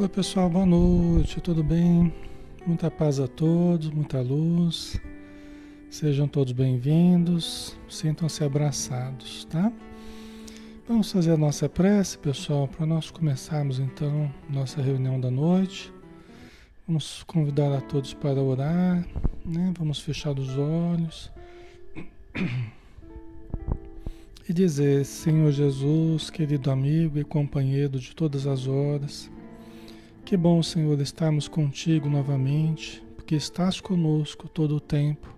Oi pessoal, boa noite, tudo bem? Muita paz a todos, muita luz. Sejam todos bem-vindos, sintam-se abraçados, tá? Vamos fazer a nossa prece, pessoal, para nós começarmos então nossa reunião da noite. Vamos convidar a todos para orar, né? Vamos fechar os olhos e dizer: Senhor Jesus, querido amigo e companheiro de todas as horas, que bom, Senhor, estarmos contigo novamente, porque estás conosco todo o tempo,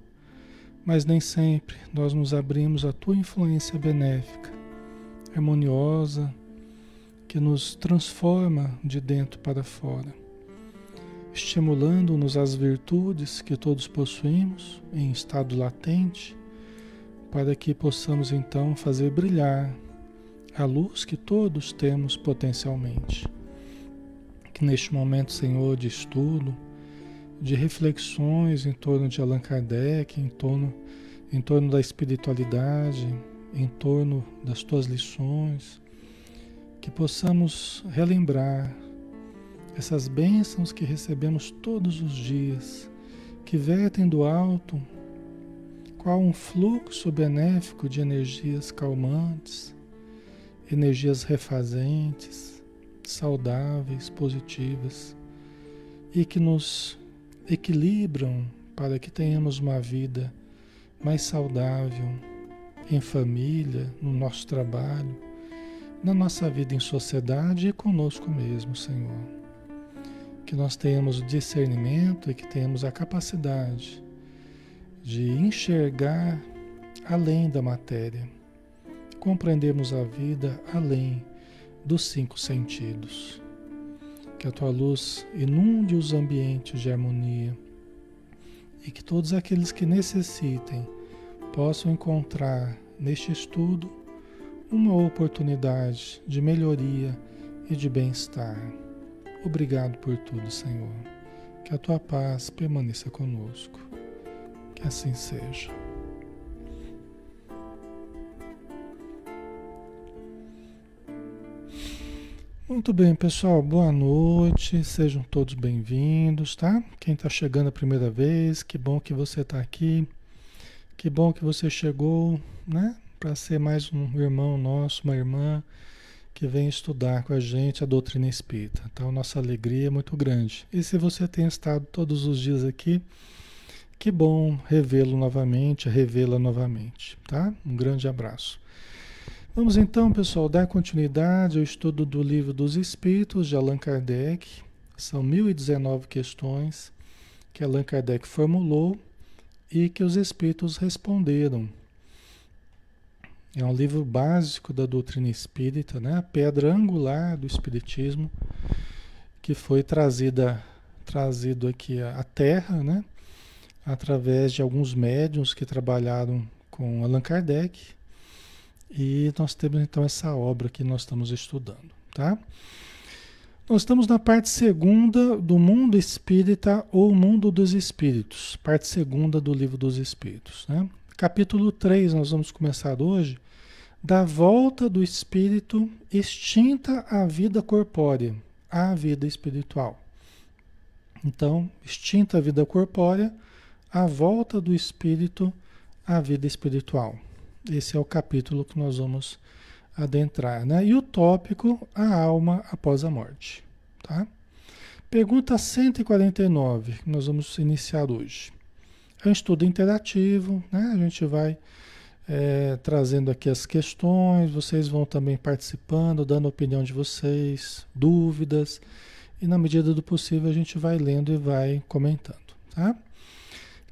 mas nem sempre nós nos abrimos à tua influência benéfica, harmoniosa, que nos transforma de dentro para fora, estimulando-nos às virtudes que todos possuímos em estado latente, para que possamos então fazer brilhar a luz que todos temos potencialmente que neste momento, Senhor, de estudo, de reflexões em torno de Allan Kardec, em torno, em torno da espiritualidade, em torno das tuas lições, que possamos relembrar essas bênçãos que recebemos todos os dias, que vertem do alto, qual um fluxo benéfico de energias calmantes, energias refazentes, saudáveis, positivas e que nos equilibram para que tenhamos uma vida mais saudável em família, no nosso trabalho, na nossa vida em sociedade e conosco mesmo, Senhor. Que nós tenhamos discernimento e que tenhamos a capacidade de enxergar além da matéria, compreendermos a vida além dos cinco sentidos. Que a tua luz inunde os ambientes de harmonia e que todos aqueles que necessitem possam encontrar neste estudo uma oportunidade de melhoria e de bem-estar. Obrigado por tudo, Senhor. Que a tua paz permaneça conosco. Que assim seja. Muito bem, pessoal. Boa noite. Sejam todos bem-vindos, tá? Quem está chegando a primeira vez, que bom que você está aqui. Que bom que você chegou, né? Para ser mais um irmão nosso, uma irmã que vem estudar com a gente a doutrina espírita. Então, nossa alegria é muito grande. E se você tem estado todos os dias aqui, que bom revê-lo novamente, revê-la novamente, tá? Um grande abraço. Vamos então, pessoal, dar continuidade ao estudo do Livro dos Espíritos de Allan Kardec. São 1019 questões que Allan Kardec formulou e que os espíritos responderam. É um livro básico da doutrina espírita, né? a pedra angular do espiritismo, que foi trazida trazido aqui à Terra, né? através de alguns médiums que trabalharam com Allan Kardec e nós temos então essa obra que nós estamos estudando, tá? Nós estamos na parte segunda do mundo espírita ou mundo dos espíritos, parte segunda do livro dos espíritos, né? Capítulo 3, nós vamos começar hoje, da volta do espírito extinta à vida corpórea, à vida espiritual. Então, extinta a vida corpórea, a volta do espírito à vida espiritual. Esse é o capítulo que nós vamos adentrar, né? E o tópico, a alma após a morte, tá? Pergunta 149, que nós vamos iniciar hoje. É um estudo interativo, né? A gente vai é, trazendo aqui as questões, vocês vão também participando, dando opinião de vocês, dúvidas, e na medida do possível a gente vai lendo e vai comentando, tá?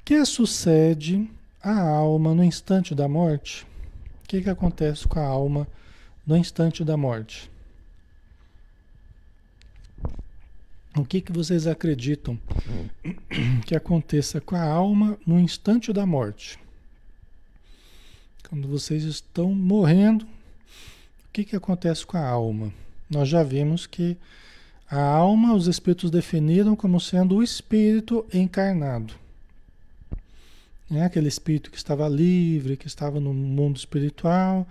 Que sucede a alma no instante da morte, o que, que acontece com a alma no instante da morte? O que, que vocês acreditam que aconteça com a alma no instante da morte? Quando vocês estão morrendo, o que, que acontece com a alma? Nós já vimos que a alma, os espíritos definiram como sendo o espírito encarnado. É aquele espírito que estava livre, que estava no mundo espiritual,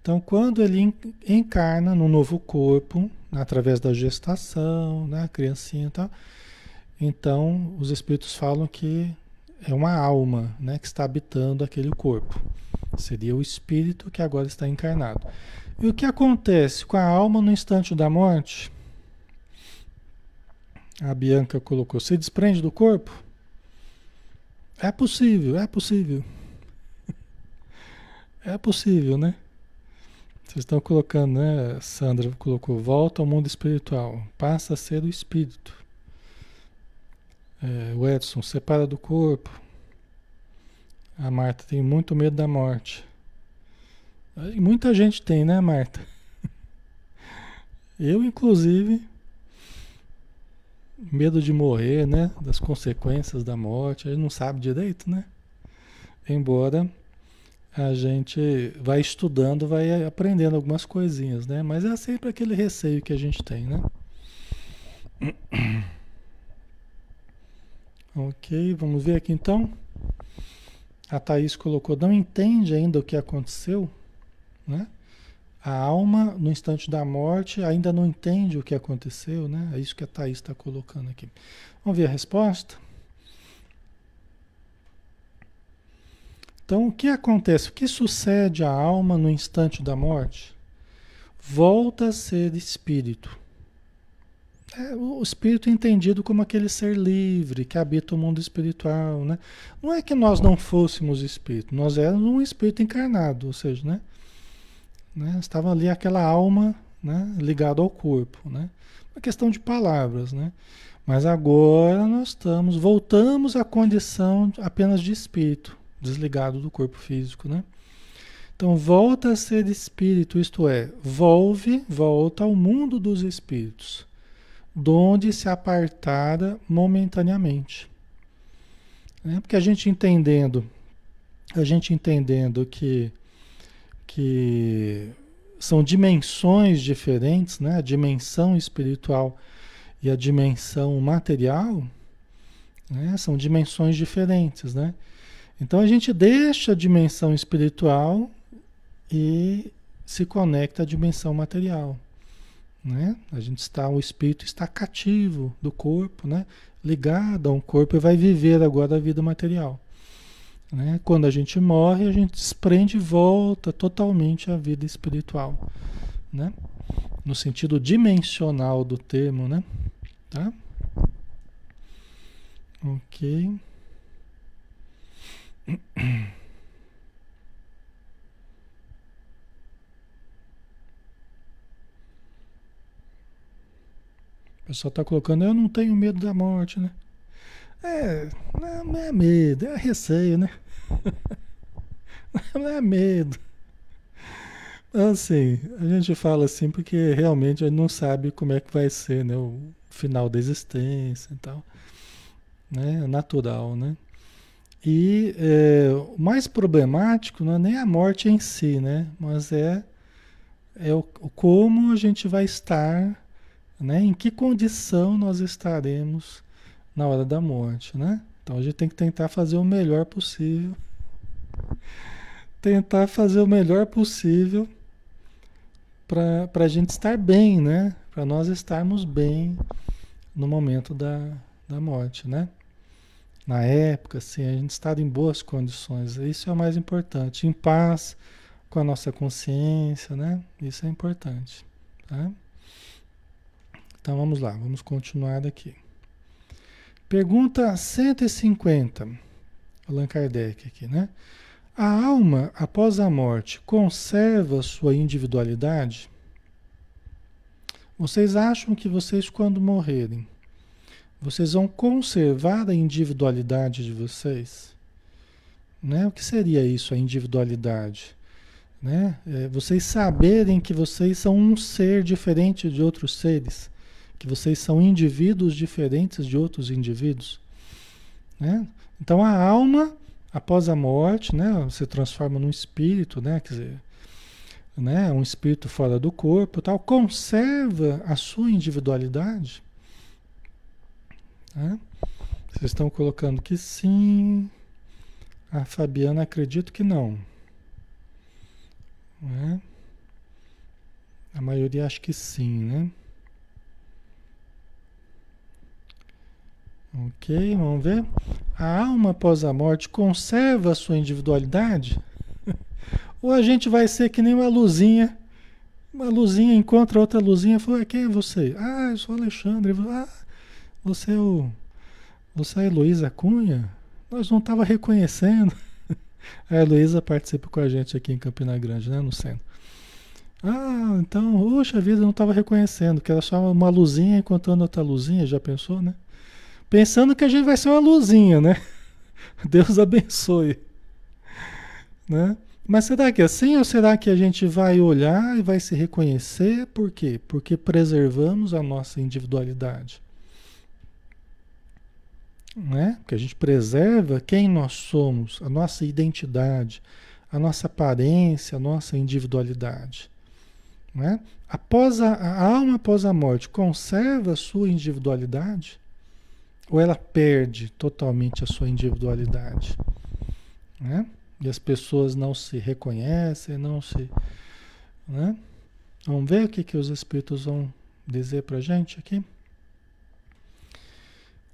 Então, quando ele encarna no novo corpo, através da gestação, né, a criancinha e tal, então os espíritos falam que é uma alma né, que está habitando aquele corpo. Seria o espírito que agora está encarnado. E o que acontece com a alma no instante da morte? A Bianca colocou: se desprende do corpo? É possível, é possível. É possível, né? Vocês estão colocando, né? Sandra colocou: volta ao mundo espiritual, passa a ser o espírito. É, o Edson, separa do corpo. A Marta tem muito medo da morte. E muita gente tem, né, Marta? Eu, inclusive, medo de morrer, né? Das consequências da morte. A gente não sabe direito, né? Embora a gente vai estudando, vai aprendendo algumas coisinhas, né? Mas é sempre aquele receio que a gente tem, né? Ok, vamos ver aqui então. A Thaís colocou, não entende ainda o que aconteceu, né? A alma, no instante da morte, ainda não entende o que aconteceu, né? É isso que a Thaís está colocando aqui. Vamos ver a resposta? Então, o que acontece? O que sucede à alma no instante da morte? Volta a ser espírito. É, o espírito é entendido como aquele ser livre que habita o mundo espiritual, né? Não é que nós não fôssemos espírito, nós éramos um espírito encarnado, ou seja, né? Né? Estava ali aquela alma, né? Ligada ao corpo, né? Uma questão de palavras, né? Mas agora nós estamos, voltamos à condição apenas de espírito, desligado do corpo físico, né? Então volta a ser espírito, isto é, volve, volta ao mundo dos espíritos donde se apartara momentaneamente. Né? Porque a gente entendendo, a gente entendendo que, que são dimensões diferentes, né? a dimensão espiritual e a dimensão material, né? são dimensões diferentes. Né? Então a gente deixa a dimensão espiritual e se conecta à dimensão material. Né? A gente está, o espírito está cativo do corpo, né? ligado a um corpo e vai viver agora a vida material. Né? Quando a gente morre, a gente desprende e volta totalmente à vida espiritual, né? no sentido dimensional do termo. Né? Tá? Ok. O pessoal está colocando, eu não tenho medo da morte, né? É, não é medo, é receio, né? não é medo. Assim, a gente fala assim porque realmente a gente não sabe como é que vai ser, né? O final da existência e tal. Né? É natural, né? E é, o mais problemático não é nem a morte em si, né? Mas é, é o, como a gente vai estar né? Em que condição nós estaremos na hora da morte, né? Então a gente tem que tentar fazer o melhor possível. Tentar fazer o melhor possível para a gente estar bem, né? Para nós estarmos bem no momento da, da morte, né? Na época, assim, a gente estar em boas condições. Isso é o mais importante. Em paz com a nossa consciência, né? Isso é importante, tá? Então vamos lá, vamos continuar aqui. Pergunta 150, Allan Kardec aqui, né? A alma, após a morte, conserva sua individualidade? Vocês acham que vocês, quando morrerem, vocês vão conservar a individualidade de vocês? Né? O que seria isso, a individualidade? Né? É, vocês saberem que vocês são um ser diferente de outros seres que vocês são indivíduos diferentes de outros indivíduos. Né? Então a alma, após a morte, né, se transforma num espírito, né, quer dizer, né, um espírito fora do corpo, tal, conserva a sua individualidade. Né? Vocês estão colocando que sim. A Fabiana acredito que não. Né? A maioria acha que sim, né? Ok, vamos ver. A alma após a morte conserva a sua individualidade? Ou a gente vai ser que nem uma luzinha? Uma luzinha encontra outra luzinha e fala: Quem é você? Ah, eu sou Alexandre. Ah, você é o. Você é a Heloísa Cunha? Nós não estava reconhecendo. A Heloísa participa com a gente aqui em Campina Grande, né? No centro. Ah, então, puxa vida, eu não estava reconhecendo, que era só uma luzinha encontrando outra luzinha, já pensou, né? Pensando que a gente vai ser uma luzinha, né? Deus abençoe. Né? Mas será que é assim ou será que a gente vai olhar e vai se reconhecer? Por quê? Porque preservamos a nossa individualidade. Né? Porque a gente preserva quem nós somos, a nossa identidade, a nossa aparência, a nossa individualidade. Né? Após a, a alma após a morte conserva a sua individualidade ou ela perde totalmente a sua individualidade, né? E as pessoas não se reconhecem, não se, né? Vamos ver o que que os espíritos vão dizer para gente aqui.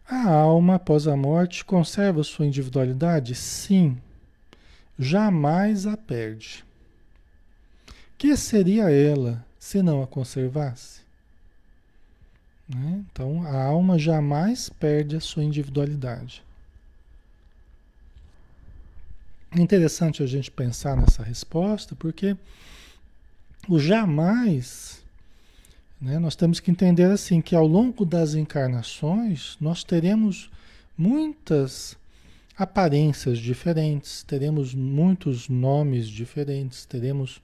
A alma após a morte conserva sua individualidade? Sim. Jamais a perde. Que seria ela se não a conservasse? Né? Então, a alma jamais perde a sua individualidade. É interessante a gente pensar nessa resposta, porque o jamais, né, nós temos que entender assim, que ao longo das encarnações, nós teremos muitas aparências diferentes, teremos muitos nomes diferentes, teremos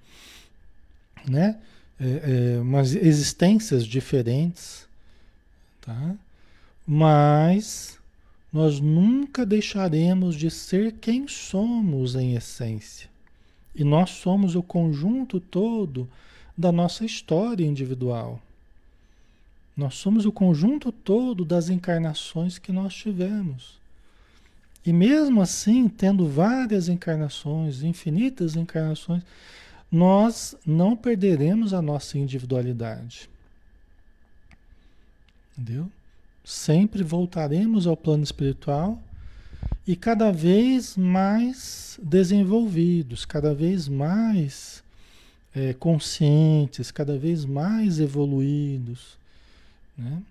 né, é, é, umas existências diferentes, tá? Mas nós nunca deixaremos de ser quem somos em essência. E nós somos o conjunto todo da nossa história individual. Nós somos o conjunto todo das encarnações que nós tivemos. E mesmo assim, tendo várias encarnações, infinitas encarnações, nós não perderemos a nossa individualidade. Entendeu? Sempre voltaremos ao plano espiritual e cada vez mais desenvolvidos, cada vez mais é, conscientes, cada vez mais evoluídos, né?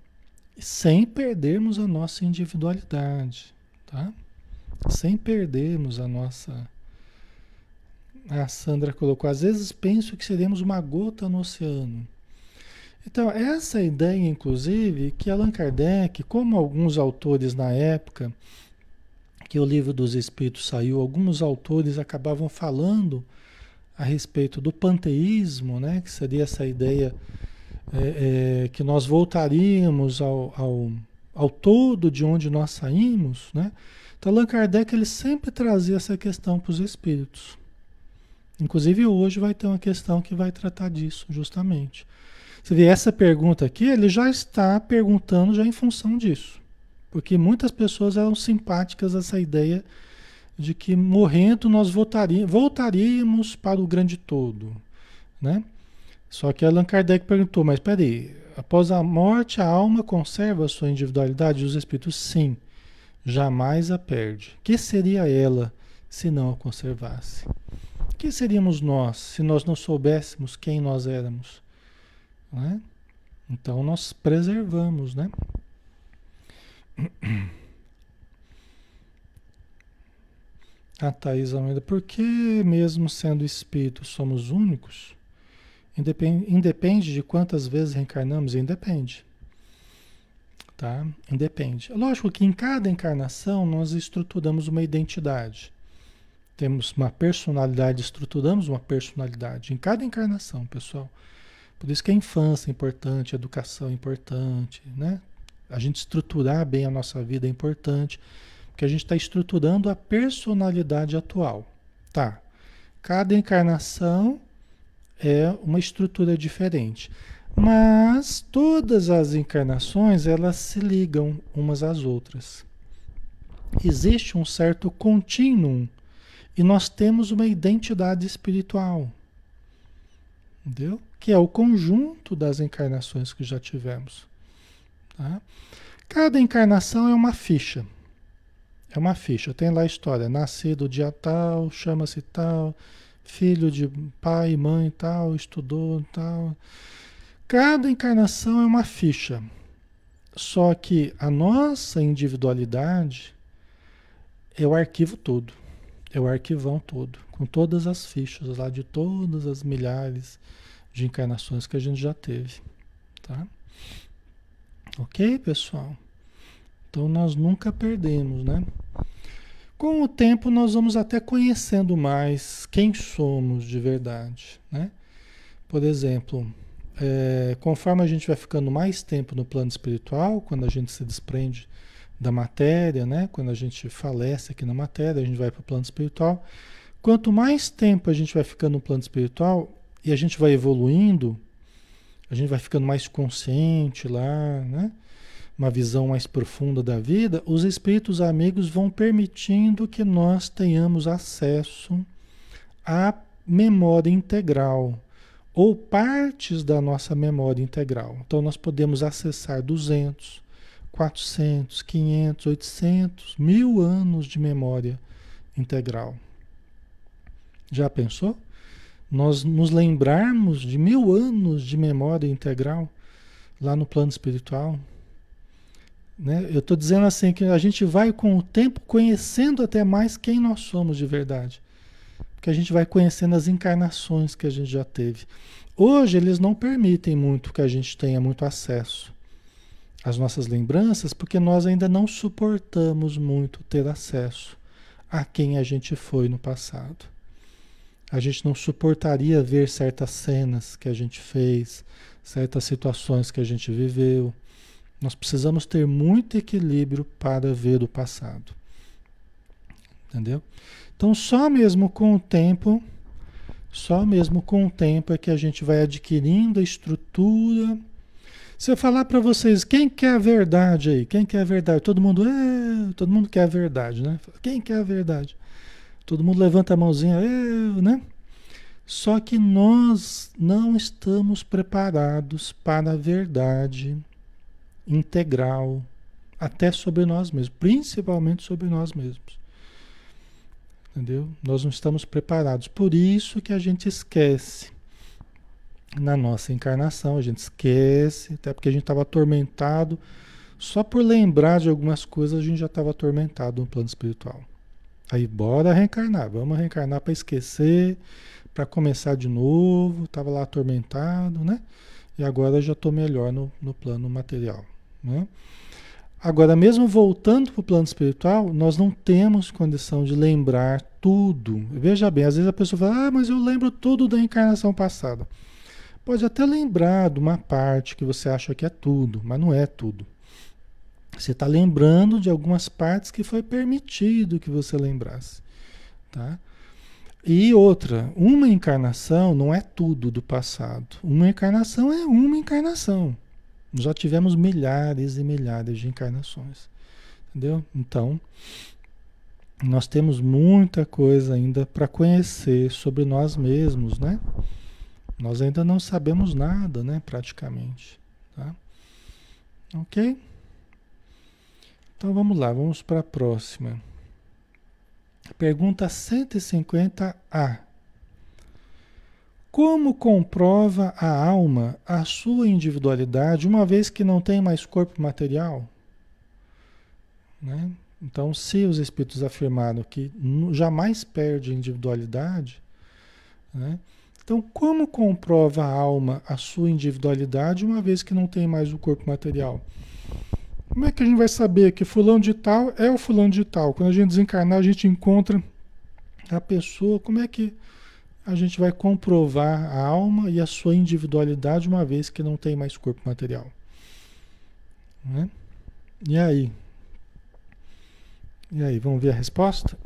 sem perdermos a nossa individualidade, tá? Sem perdermos a nossa. A Sandra colocou, às vezes penso que seremos uma gota no oceano. Então, essa ideia, inclusive, que Allan Kardec, como alguns autores na época que o livro dos Espíritos saiu, alguns autores acabavam falando a respeito do panteísmo, né, que seria essa ideia é, é, que nós voltaríamos ao, ao, ao todo de onde nós saímos, né? Então, Allan Kardec ele sempre trazia essa questão para os espíritos. Inclusive hoje vai ter uma questão que vai tratar disso, justamente. Você vê, essa pergunta aqui, ele já está perguntando já em função disso. Porque muitas pessoas eram simpáticas a essa ideia de que morrendo nós voltaríamos, voltaríamos para o grande todo, né? Só que Allan Kardec perguntou, mas peraí, após a morte a alma conserva a sua individualidade? Os espíritos, sim, jamais a perde. Que seria ela se não a conservasse? Que seríamos nós se nós não soubéssemos quem nós éramos? Né? Então nós preservamos, né? A Thais Almeida, por que mesmo sendo espírito somos únicos? Independe, independe de quantas vezes reencarnamos? Independe. Tá? Independe. Lógico que em cada encarnação nós estruturamos uma identidade. Temos uma personalidade, estruturamos uma personalidade em cada encarnação, pessoal. Por isso que a infância é importante, a educação é importante, né? A gente estruturar bem a nossa vida é importante, porque a gente está estruturando a personalidade atual. Tá. Cada encarnação é uma estrutura diferente. Mas todas as encarnações, elas se ligam umas às outras. Existe um certo contínuo e nós temos uma identidade espiritual. Entendeu? Que é o conjunto das encarnações que já tivemos. Tá? Cada encarnação é uma ficha. É uma ficha. Tem lá a história. Nascido dia tal, chama-se tal, filho de pai mãe tal, estudou tal. Cada encarnação é uma ficha. Só que a nossa individualidade é o arquivo todo. É o arquivão todo, com todas as fichas lá de todas as milhares encarnações que a gente já teve, tá? Ok, pessoal? Então nós nunca perdemos, né? Com o tempo nós vamos até conhecendo mais quem somos de verdade, né? Por exemplo, é, conforme a gente vai ficando mais tempo no plano espiritual, quando a gente se desprende da matéria, né? Quando a gente falece aqui na matéria, a gente vai para o plano espiritual. Quanto mais tempo a gente vai ficando no plano espiritual e a gente vai evoluindo, a gente vai ficando mais consciente lá, né? Uma visão mais profunda da vida, os espíritos amigos vão permitindo que nós tenhamos acesso à memória integral ou partes da nossa memória integral. Então nós podemos acessar 200, 400, 500, 800, mil anos de memória integral. Já pensou? Nós nos lembrarmos de mil anos de memória integral lá no plano espiritual. Né? Eu estou dizendo assim que a gente vai com o tempo conhecendo até mais quem nós somos de verdade. Porque a gente vai conhecendo as encarnações que a gente já teve. Hoje eles não permitem muito que a gente tenha muito acesso as nossas lembranças, porque nós ainda não suportamos muito ter acesso a quem a gente foi no passado. A gente não suportaria ver certas cenas que a gente fez, certas situações que a gente viveu. Nós precisamos ter muito equilíbrio para ver o passado. Entendeu? Então, só mesmo com o tempo, só mesmo com o tempo é que a gente vai adquirindo a estrutura se eu falar para vocês, quem quer a verdade aí? Quem quer a verdade? Todo mundo, é, todo mundo quer a verdade, né? Quem quer a verdade? Todo mundo levanta a mãozinha, né? Só que nós não estamos preparados para a verdade integral, até sobre nós mesmos, principalmente sobre nós mesmos. Entendeu? Nós não estamos preparados. Por isso que a gente esquece na nossa encarnação, a gente esquece, até porque a gente estava atormentado. Só por lembrar de algumas coisas a gente já estava atormentado no plano espiritual. Aí bora reencarnar, vamos reencarnar para esquecer, para começar de novo, estava lá atormentado, né? E agora já estou melhor no, no plano material. Né? Agora, mesmo voltando para o plano espiritual, nós não temos condição de lembrar tudo. Veja bem, às vezes a pessoa fala, ah, mas eu lembro tudo da encarnação passada. Pode até lembrar de uma parte que você acha que é tudo, mas não é tudo. Você está lembrando de algumas partes que foi permitido que você lembrasse. Tá? E outra, uma encarnação não é tudo do passado. Uma encarnação é uma encarnação. Já tivemos milhares e milhares de encarnações. Entendeu? Então, nós temos muita coisa ainda para conhecer sobre nós mesmos, né? Nós ainda não sabemos nada, né, praticamente. Tá? Ok? Então vamos lá, vamos para a próxima. Pergunta 150A. Como comprova a alma a sua individualidade uma vez que não tem mais corpo material? Né? Então, se os espíritos afirmaram que jamais perde a individualidade, né? Então, como comprova a alma a sua individualidade uma vez que não tem mais o corpo material? Como é que a gente vai saber que fulano de tal é o fulano de tal? Quando a gente desencarnar, a gente encontra a pessoa, como é que a gente vai comprovar a alma e a sua individualidade uma vez que não tem mais corpo material? Né? E aí? E aí, vamos ver a resposta?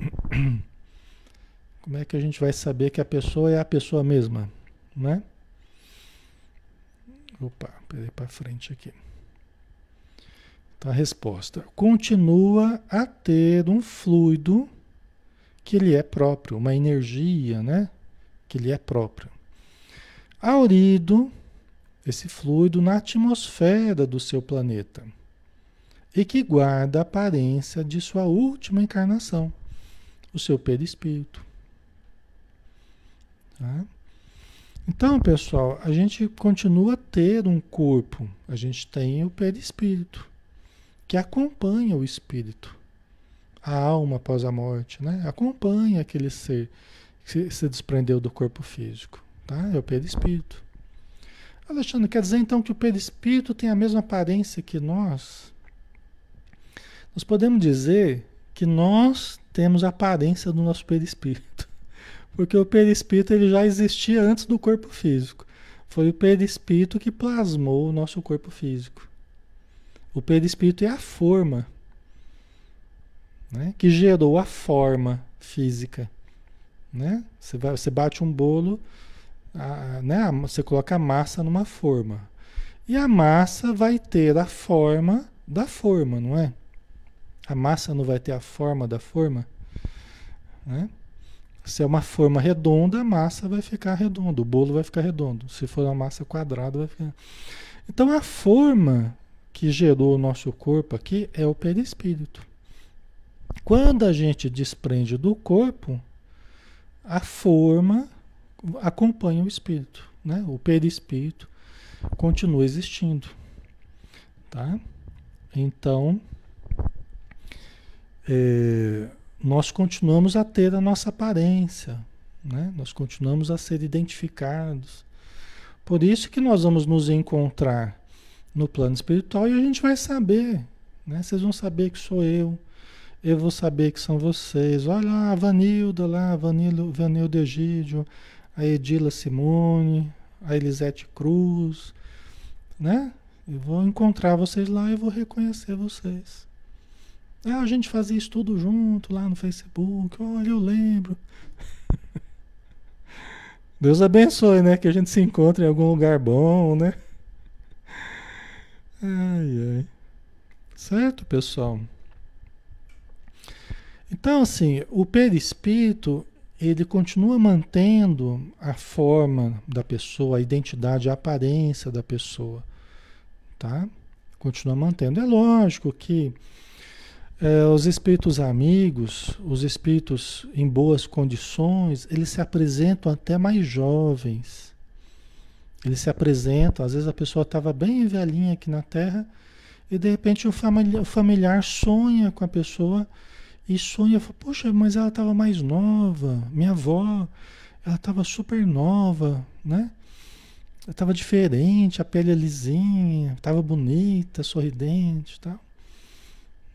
Como é que a gente vai saber que a pessoa é a pessoa mesma, né? Opa, peraí para frente aqui. Então a resposta: continua a ter um fluido que lhe é próprio, uma energia, né? Que lhe é próprio. aurido esse fluido na atmosfera do seu planeta e que guarda a aparência de sua última encarnação, o seu perispírito. Tá? Então, pessoal, a gente continua a ter um corpo, a gente tem o perispírito, que acompanha o espírito, a alma após a morte, né? acompanha aquele ser que se desprendeu do corpo físico. Tá? É o perispírito. Alexandre, quer dizer então que o perispírito tem a mesma aparência que nós? Nós podemos dizer que nós temos a aparência do nosso perispírito. Porque o perispírito ele já existia antes do corpo físico. Foi o perispírito que plasmou o nosso corpo físico. O perispírito é a forma né, que gerou a forma física. Né? Você, vai, você bate um bolo, a, né, você coloca a massa numa forma. E a massa vai ter a forma da forma, não é? A massa não vai ter a forma da forma? Né? Se é uma forma redonda, a massa vai ficar redonda, o bolo vai ficar redondo. Se for uma massa quadrada, vai ficar. Então a forma que gerou o nosso corpo aqui é o perispírito. Quando a gente desprende do corpo, a forma acompanha o espírito, né? O perispírito continua existindo, tá? Então, é, nós continuamos a ter a nossa aparência, né? nós continuamos a ser identificados. Por isso que nós vamos nos encontrar no plano espiritual e a gente vai saber, né? Vocês vão saber que sou eu, eu vou saber que são vocês. Olha lá, a Vanilda lá, a Vanilda, Vanilda Egídio, a Edila Simone, a Elisete Cruz, né? Eu vou encontrar vocês lá e vou reconhecer vocês. Ah, a gente fazia isso tudo junto lá no Facebook. Olha, eu lembro. Deus abençoe, né? Que a gente se encontre em algum lugar bom, né? Ai, ai. Certo, pessoal? Então, assim, o perispírito, ele continua mantendo a forma da pessoa, a identidade, a aparência da pessoa, tá? Continua mantendo. É lógico que é, os espíritos amigos, os espíritos em boas condições, eles se apresentam até mais jovens. Eles se apresentam, às vezes a pessoa estava bem velhinha aqui na Terra e de repente o familiar, o familiar sonha com a pessoa e sonha, poxa, mas ela estava mais nova, minha avó, ela estava super nova, né? Ela estava diferente, a pele é lisinha, estava bonita, sorridente tal.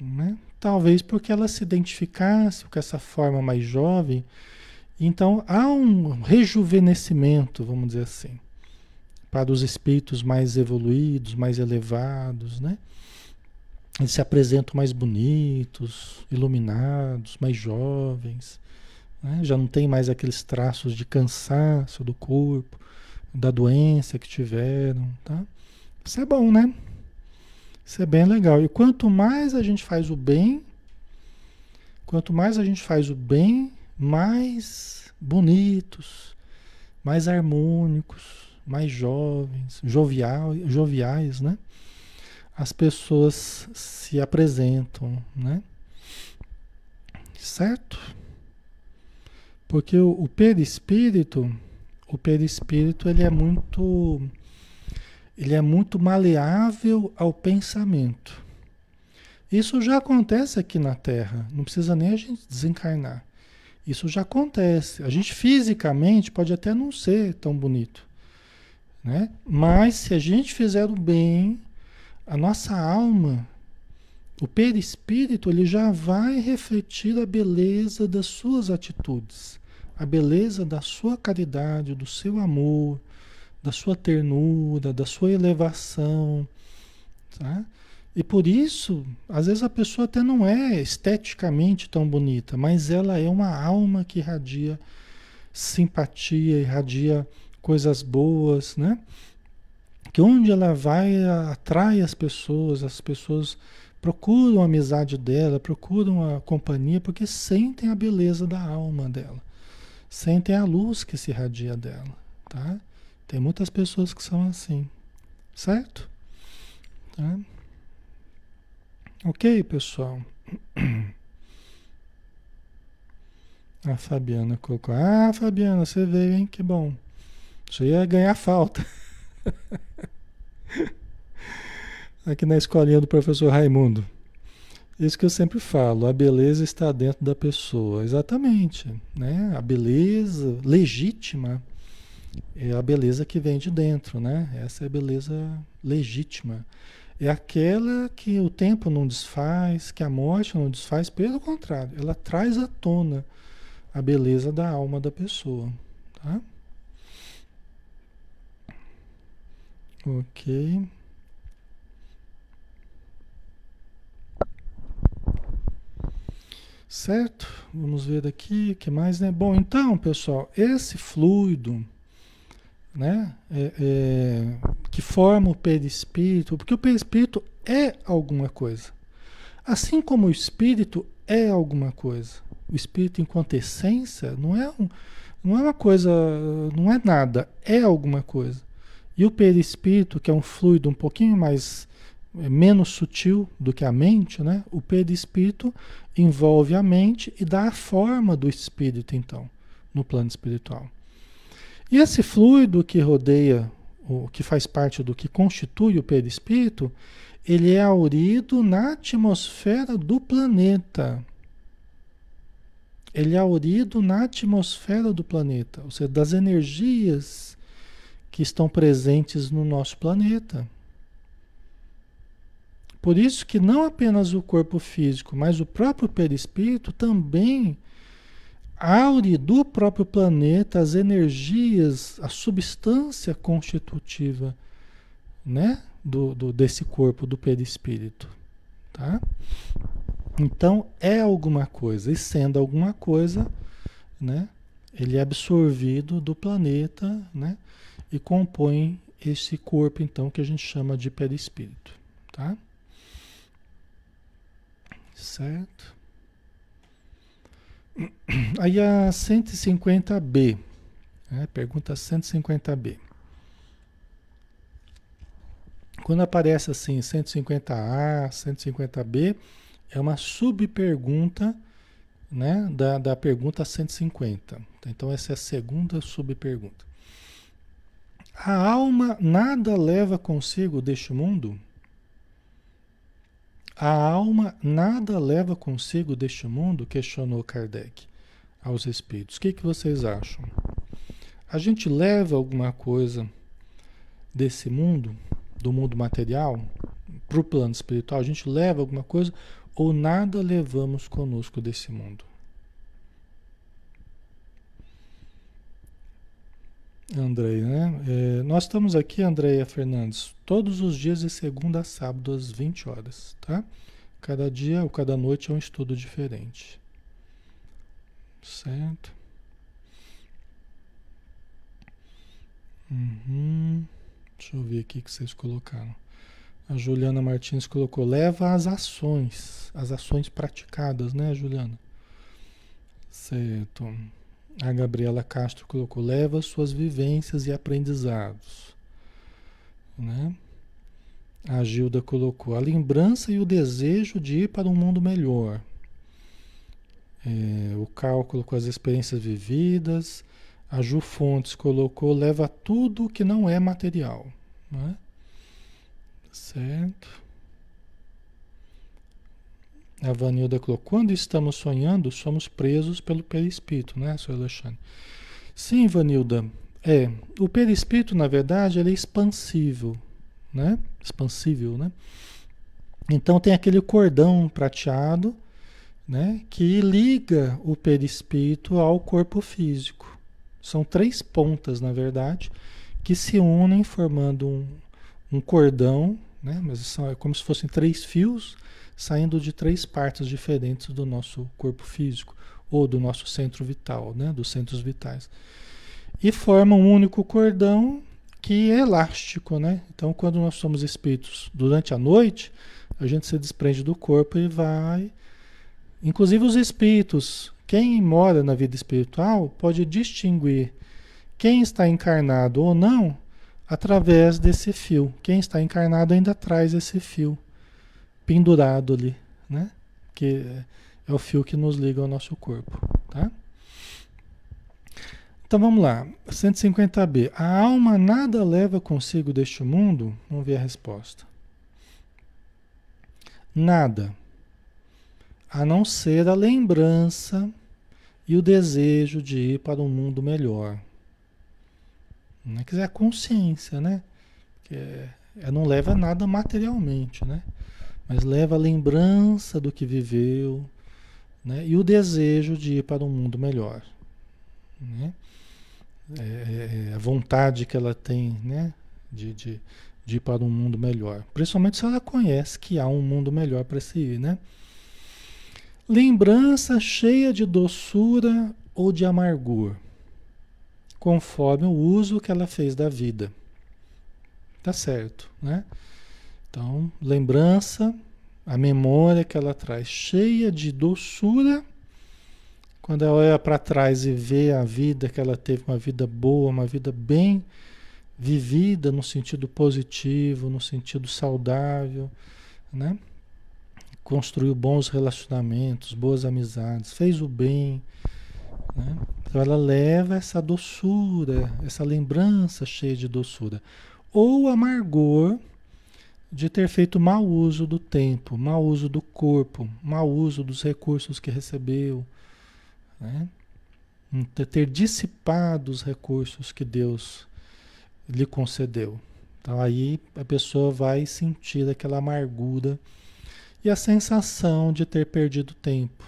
Né? Talvez porque ela se identificasse com essa forma mais jovem. Então há um rejuvenescimento, vamos dizer assim, para os espíritos mais evoluídos, mais elevados, né? Eles se apresentam mais bonitos, iluminados, mais jovens. Né? Já não tem mais aqueles traços de cansaço do corpo, da doença que tiveram, tá? Isso é bom, né? Isso é bem legal. E quanto mais a gente faz o bem, quanto mais a gente faz o bem, mais bonitos, mais harmônicos, mais jovens, jovial, joviais, né? As pessoas se apresentam, né? Certo? Porque o, o perispírito, o perispírito, ele é muito ele é muito maleável ao pensamento. Isso já acontece aqui na Terra, não precisa nem a gente desencarnar. Isso já acontece. A gente fisicamente pode até não ser tão bonito, né? Mas se a gente fizer o bem, a nossa alma, o perispírito, ele já vai refletir a beleza das suas atitudes, a beleza da sua caridade, do seu amor, da sua ternura, da sua elevação, tá? E por isso, às vezes a pessoa até não é esteticamente tão bonita, mas ela é uma alma que irradia simpatia, irradia coisas boas, né? Que onde ela vai, atrai as pessoas, as pessoas procuram a amizade dela, procuram a companhia, porque sentem a beleza da alma dela, sentem a luz que se irradia dela, tá? Tem muitas pessoas que são assim, certo? Tá? Ok, pessoal. A Fabiana colocou. Ah, Fabiana, você veio, hein? Que bom. Você ia ganhar falta. Aqui na escolinha do professor Raimundo. Isso que eu sempre falo, a beleza está dentro da pessoa. Exatamente. Né? A beleza legítima é a beleza que vem de dentro, né? Essa é a beleza legítima. É aquela que o tempo não desfaz, que a morte não desfaz, pelo contrário, ela traz à tona a beleza da alma da pessoa, tá? Ok. Certo? Vamos ver daqui, o que mais, né? Bom, então, pessoal, esse fluido, né, é, é, que forma o perispírito, porque o perispírito é alguma coisa. Assim como o espírito é alguma coisa. O espírito enquanto essência não é, um, não é uma coisa, não é nada, é alguma coisa. E o perispírito, que é um fluido um pouquinho mais é menos sutil do que a mente, né? O perispírito envolve a mente e dá a forma do espírito, então, no plano espiritual. E esse fluido que rodeia, o que faz parte do que constitui o perispírito, ele é aurido na atmosfera do planeta. Ele é aurido na atmosfera do planeta, ou seja, das energias que estão presentes no nosso planeta. Por isso que não apenas o corpo físico, mas o próprio perispírito também aure do próprio planeta as energias, a substância constitutiva, né, do, do desse corpo do perispírito, tá? Então é alguma coisa e sendo alguma coisa, né, ele é absorvido do planeta, né, e compõe esse corpo então que a gente chama de perispírito, tá? Certo? Aí a 150B, né? pergunta 150B. Quando aparece assim 150A, 150B, é uma subpergunta né, da, da pergunta 150. Então essa é a segunda subpergunta. A alma nada leva consigo deste mundo? A alma nada leva consigo deste mundo? Questionou Kardec aos espíritos. O que, que vocês acham? A gente leva alguma coisa desse mundo, do mundo material, para o plano espiritual? A gente leva alguma coisa ou nada levamos conosco desse mundo? Andrei, né? É, nós estamos aqui, Andréia Fernandes, todos os dias de segunda a sábado às 20 horas, tá? Cada dia ou cada noite é um estudo diferente. Certo? Uhum. Deixa eu ver aqui que vocês colocaram. A Juliana Martins colocou: leva as ações, as ações praticadas, né, Juliana? Certo. A Gabriela Castro colocou: leva suas vivências e aprendizados. Né? A Gilda colocou: a lembrança e o desejo de ir para um mundo melhor. É, o Cal colocou as experiências vividas. A Ju Fontes colocou: leva tudo que não é material. Né? Certo. A Vanilda colocou: quando estamos sonhando, somos presos pelo perispírito, né, Sr. Alexandre? Sim, Vanilda. É, o perispírito, na verdade, ele é expansível, né? Expansível, né? Então tem aquele cordão prateado, né, que liga o perispírito ao corpo físico. São três pontas, na verdade, que se unem formando um, um cordão, né? Mas são é como se fossem três fios saindo de três partes diferentes do nosso corpo físico ou do nosso centro vital, né, dos centros vitais. E forma um único cordão que é elástico, né? Então, quando nós somos espíritos durante a noite, a gente se desprende do corpo e vai. Inclusive os espíritos, quem mora na vida espiritual pode distinguir Quem está encarnado ou não, através desse fio. Quem está encarnado ainda traz esse fio pendurado ali, né? Que é o fio que nos liga ao nosso corpo, tá? Então vamos lá, 150b. A alma nada leva consigo deste mundo? Vamos ver a resposta. Nada, a não ser a lembrança e o desejo de ir para um mundo melhor. Não é que é a consciência, né? Que é, não leva nada materialmente, né? Mas leva a lembrança do que viveu, né? E o desejo de ir para um mundo melhor, né? É, é, é a vontade que ela tem, né? De, de, de ir para um mundo melhor. Principalmente se ela conhece que há um mundo melhor para se ir, né? Lembrança cheia de doçura ou de amargor, conforme o uso que ela fez da vida. Tá certo, né? Então, lembrança, a memória que ela traz cheia de doçura, quando ela olha para trás e vê a vida que ela teve, uma vida boa, uma vida bem vivida no sentido positivo, no sentido saudável, né? Construiu bons relacionamentos, boas amizades, fez o bem, né? Então ela leva essa doçura, essa lembrança cheia de doçura, ou amargor de ter feito mau uso do tempo, mau uso do corpo, mau uso dos recursos que recebeu, né? ter dissipado os recursos que Deus lhe concedeu. Então aí a pessoa vai sentir aquela amargura e a sensação de ter perdido tempo,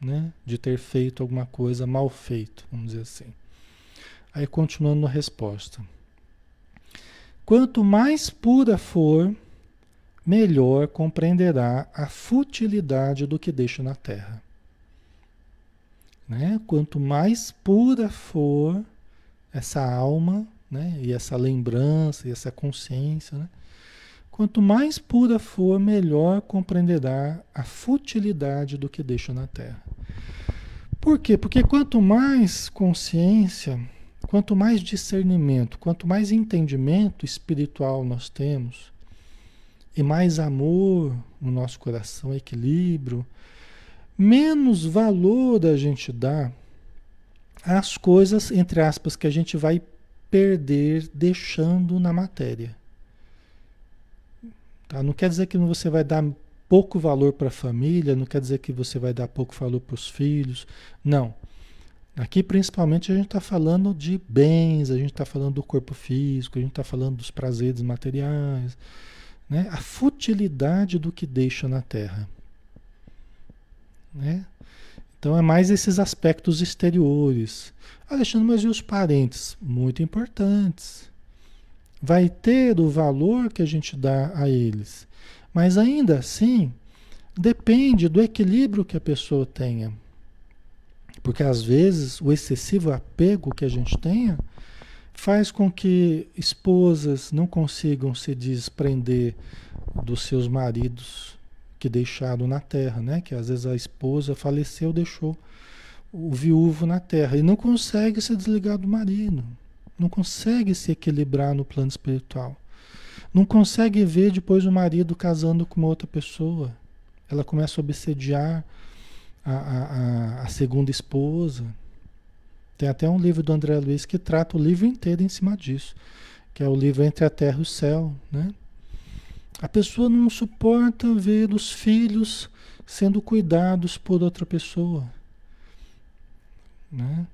né? De ter feito alguma coisa mal feito, vamos dizer assim. Aí continuando a resposta. Quanto mais pura for, melhor compreenderá a futilidade do que deixa na terra. Né? Quanto mais pura for essa alma, né? E essa lembrança, e essa consciência, né? Quanto mais pura for, melhor compreenderá a futilidade do que deixa na Terra. Por quê? Porque quanto mais consciência, quanto mais discernimento, quanto mais entendimento espiritual nós temos, e mais amor no nosso coração, equilíbrio, menos valor a gente dá às coisas, entre aspas, que a gente vai perder deixando na matéria. Tá? Não quer dizer que você vai dar pouco valor para a família, não quer dizer que você vai dar pouco valor para os filhos. Não. Aqui, principalmente, a gente está falando de bens, a gente está falando do corpo físico, a gente está falando dos prazeres materiais, né? a futilidade do que deixa na Terra. Né? Então, é mais esses aspectos exteriores. Alexandre, mas e os parentes? Muito importantes. Vai ter o valor que a gente dá a eles. Mas ainda assim, depende do equilíbrio que a pessoa tenha. Porque às vezes o excessivo apego que a gente tenha faz com que esposas não consigam se desprender dos seus maridos que deixaram na terra, né? Que às vezes a esposa faleceu, deixou o viúvo na terra e não consegue se desligar do marido, não consegue se equilibrar no plano espiritual, não consegue ver depois o marido casando com uma outra pessoa. Ela começa a obsediar a, a, a segunda esposa. Tem até um livro do André Luiz que trata o livro inteiro em cima disso, que é o livro Entre a Terra e o Céu, né? A pessoa não suporta ver os filhos sendo cuidados por outra pessoa. Né?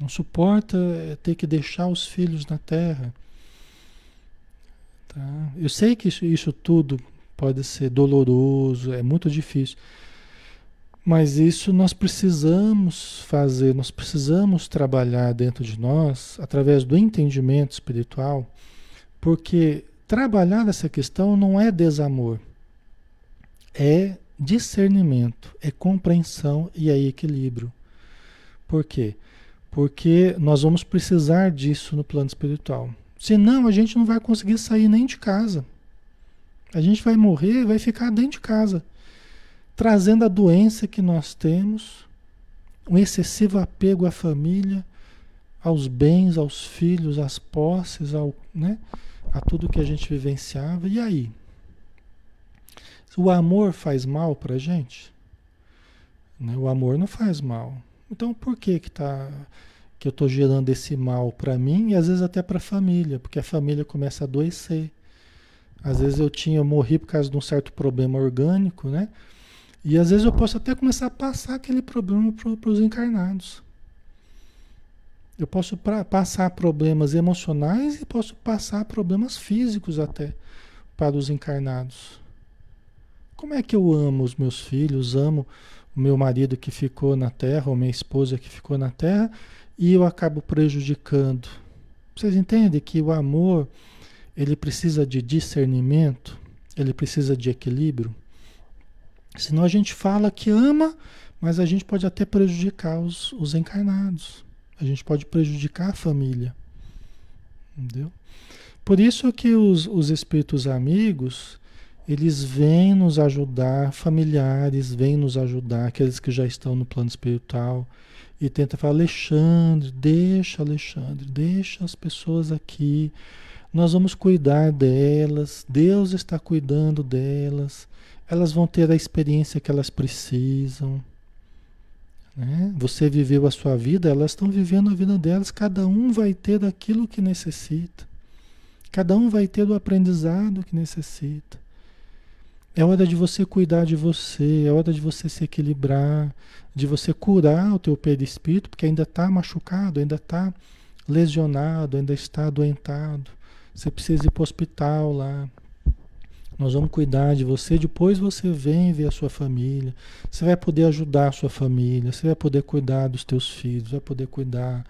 Não suporta eh, ter que deixar os filhos na terra. Tá? Eu sei que isso, isso tudo pode ser doloroso, é muito difícil. Mas isso nós precisamos fazer, nós precisamos trabalhar dentro de nós através do entendimento espiritual, porque trabalhar essa questão não é desamor, é discernimento, é compreensão e é equilíbrio. Por quê? Porque nós vamos precisar disso no plano espiritual. Senão a gente não vai conseguir sair nem de casa. A gente vai morrer, vai ficar dentro de casa, trazendo a doença que nós temos, um excessivo apego à família, aos bens, aos filhos, às posses, ao, né? a tudo que a gente vivenciava. E aí? O amor faz mal para a gente? Né? O amor não faz mal. Então por que que tá que eu estou gerando esse mal para mim e às vezes até para a família, porque a família começa a adoecer. Às vezes eu tinha eu morri por causa de um certo problema orgânico, né? E às vezes eu posso até começar a passar aquele problema para os encarnados. Eu posso pra, passar problemas emocionais e posso passar problemas físicos até para os encarnados. Como é que eu amo os meus filhos, amo o meu marido que ficou na Terra, ou minha esposa que ficou na Terra, e eu acabo prejudicando? Vocês entendem que o amor ele precisa de discernimento, ele precisa de equilíbrio? Senão a gente fala que ama, mas a gente pode até prejudicar os, os encarnados. A gente pode prejudicar a família. Entendeu? Por isso que os, os espíritos amigos, eles vêm nos ajudar, familiares vêm nos ajudar, aqueles que já estão no plano espiritual, e tenta falar, Alexandre, deixa Alexandre, deixa as pessoas aqui, nós vamos cuidar delas, Deus está cuidando delas, elas vão ter a experiência que elas precisam. Né? Você viveu a sua vida, elas estão vivendo a vida delas, cada um vai ter aquilo que necessita. Cada um vai ter o aprendizado que necessita. É hora de você cuidar de você, é hora de você se equilibrar, de você curar o teu perispírito, porque ainda está machucado, ainda está lesionado, ainda está adoentado. Você precisa ir para o hospital lá, nós vamos cuidar de você. Depois você vem ver a sua família. Você vai poder ajudar a sua família. Você vai poder cuidar dos teus filhos. Vai poder cuidar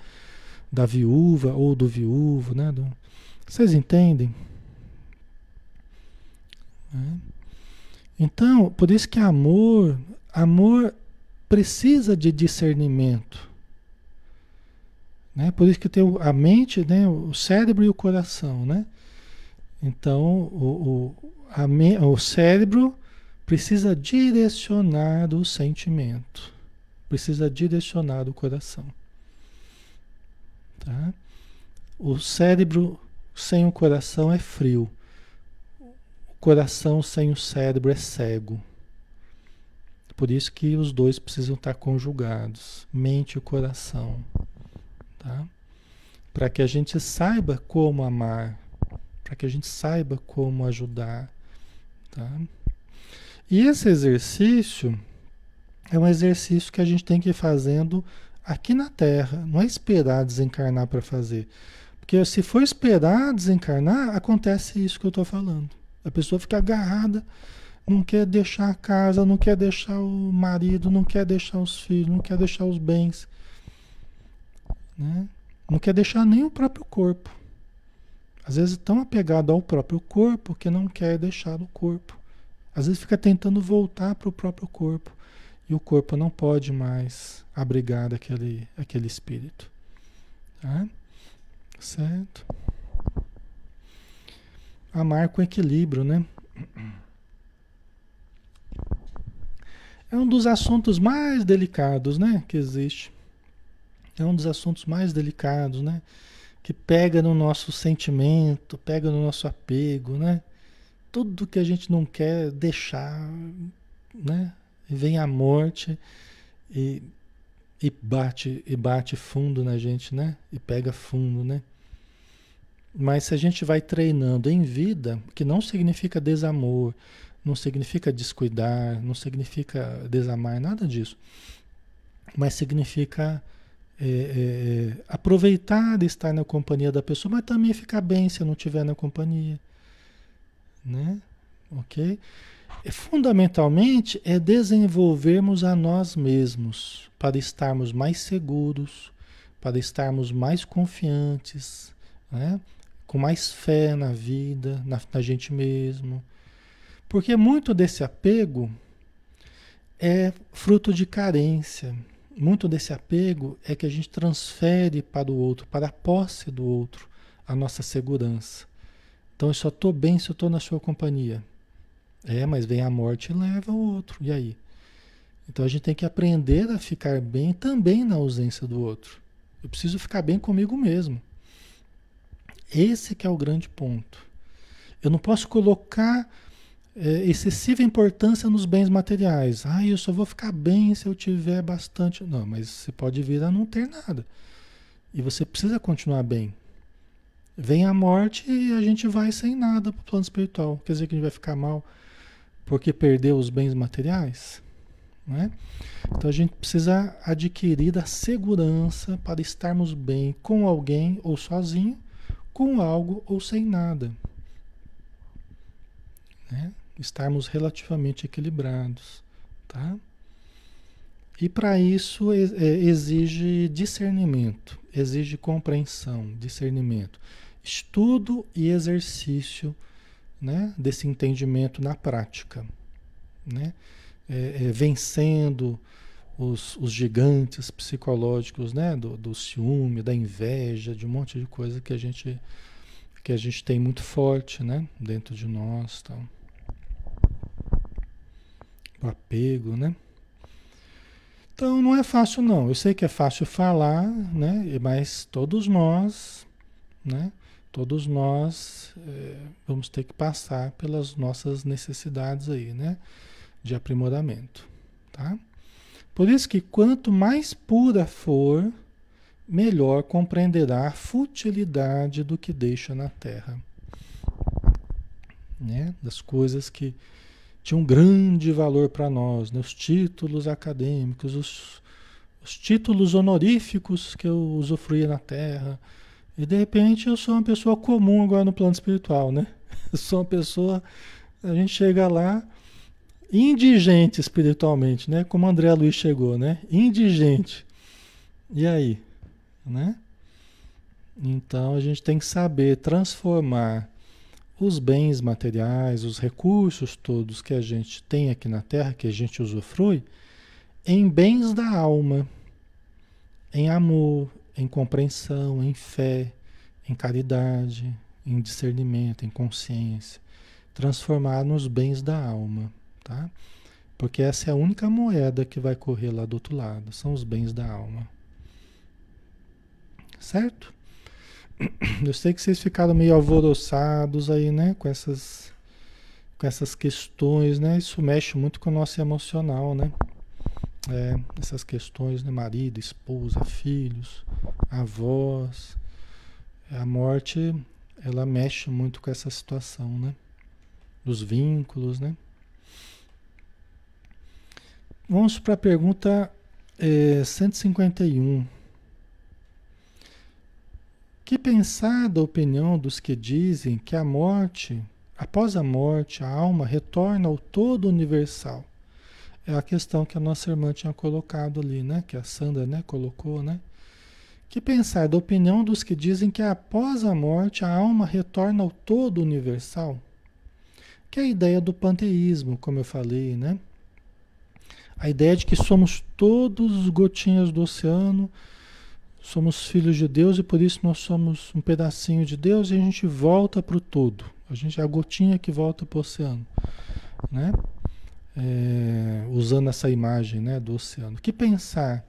da viúva ou do viúvo, né? Vocês entendem? É. Então, por isso que amor, amor precisa de discernimento. Né? Por isso que tem a mente, né? o cérebro e o coração. Né? Então, o, me, o cérebro precisa direcionar o sentimento, precisa direcionar o coração. Tá? O cérebro sem o coração é frio. O coração sem o cérebro é cego. Por isso que os dois precisam estar conjugados, mente e coração, tá? Para que a gente saiba como amar, para que a gente saiba como ajudar, Tá? E esse exercício é um exercício que a gente tem que ir fazendo aqui na Terra, não é esperar desencarnar para fazer. Porque se for esperar desencarnar, acontece isso que eu estou falando. A pessoa fica agarrada, não quer deixar a casa, não quer deixar o marido, não quer deixar os filhos, não quer deixar os bens. Né? Não quer deixar nem o próprio corpo. Às vezes tão apegado ao próprio corpo que não quer deixar o corpo. Às vezes fica tentando voltar para o próprio corpo. E o corpo não pode mais abrigar aquele, aquele espírito. Tá? Certo? Amar com equilíbrio, né? É um dos assuntos mais delicados, né? Que existe. É um dos assuntos mais delicados, né? Que pega no nosso sentimento, pega no nosso apego, né? Tudo que a gente não quer deixar, né? E vem a morte e, e bate e bate fundo na gente, né? E pega fundo, né? Mas se a gente vai treinando em vida, que não significa desamor, não significa descuidar, não significa desamar, nada disso. Mas significa é, é, é, aproveitar estar na companhia da pessoa, mas também ficar bem se não estiver na companhia. Né? Ok? E, fundamentalmente é desenvolvermos a nós mesmos para estarmos mais seguros, para estarmos mais confiantes, né? com mais fé na vida, na, na gente mesmo. Porque muito desse apego é fruto de carência muito desse apego é que a gente transfere para o outro, para a posse do outro, a nossa segurança. Então eu só estou bem se eu estou na sua companhia. É, mas vem a morte e leva o outro. E aí? Então a gente tem que aprender a ficar bem também na ausência do outro. Eu preciso ficar bem comigo mesmo. Esse que é o grande ponto. Eu não posso colocar é, excessiva importância nos bens materiais. Ah, eu só vou ficar bem se eu tiver bastante. Não, mas você pode vir a não ter nada. E você precisa continuar bem. Vem a morte e a gente vai sem nada para o plano espiritual. Quer dizer que a gente vai ficar mal porque perdeu os bens materiais? Né? Então a gente precisa adquirir a segurança para estarmos bem com alguém ou sozinho, com algo ou sem nada. Né? Estarmos relativamente equilibrados. Tá? E para isso é, exige discernimento, exige compreensão, discernimento, estudo e exercício né, desse entendimento na prática. Né? é, é, vencendo os, os, gigantes psicológicos, né? Do, do, ciúme, da inveja, de um monte de coisa que a gente que a gente tem muito forte, né? Dentro de nós, tal. O apego, né? Então não é fácil não. Eu sei que é fácil falar, né? Mas todos nós, né? Todos nós é, vamos ter que passar pelas nossas necessidades aí, né? de aprimoramento, tá? Por isso que quanto mais pura for, melhor compreenderá a futilidade do que deixa na terra. Né? Das coisas que tinham grande valor para nós, né? os títulos acadêmicos, os, os títulos honoríficos que eu usufruía na terra. E de repente eu sou uma pessoa comum agora no plano espiritual, né? Eu sou uma pessoa, a gente chega lá, indigente espiritualmente, né? Como André Luiz chegou, né? Indigente. E aí, né? Então a gente tem que saber transformar os bens materiais, os recursos todos que a gente tem aqui na Terra, que a gente usufrui, em bens da alma, em amor, em compreensão, em fé, em caridade, em discernimento, em consciência, transformar nos bens da alma tá? Porque essa é a única moeda que vai correr lá do outro lado, são os bens da alma. Certo? Eu sei que vocês ficaram meio alvoroçados aí, né, com essas com essas questões, né? Isso mexe muito com o nosso emocional, né? É, essas questões, né? Marido, esposa, filhos, avós. A morte, ela mexe muito com essa situação, né? Dos vínculos, né? Vamos para a pergunta é, 151. Que pensar da opinião dos que dizem que a morte, após a morte, a alma retorna ao todo universal? É a questão que a nossa irmã tinha colocado ali, né? Que a Sandra, né, colocou, né? Que pensar da opinião dos que dizem que após a morte a alma retorna ao todo universal? Que é a ideia do panteísmo, como eu falei, né? A ideia de que somos todos gotinhas do oceano, somos filhos de Deus e por isso nós somos um pedacinho de Deus e a gente volta para o todo. A gente é a gotinha que volta para o oceano, né? É, usando essa imagem né, do oceano. Que pensar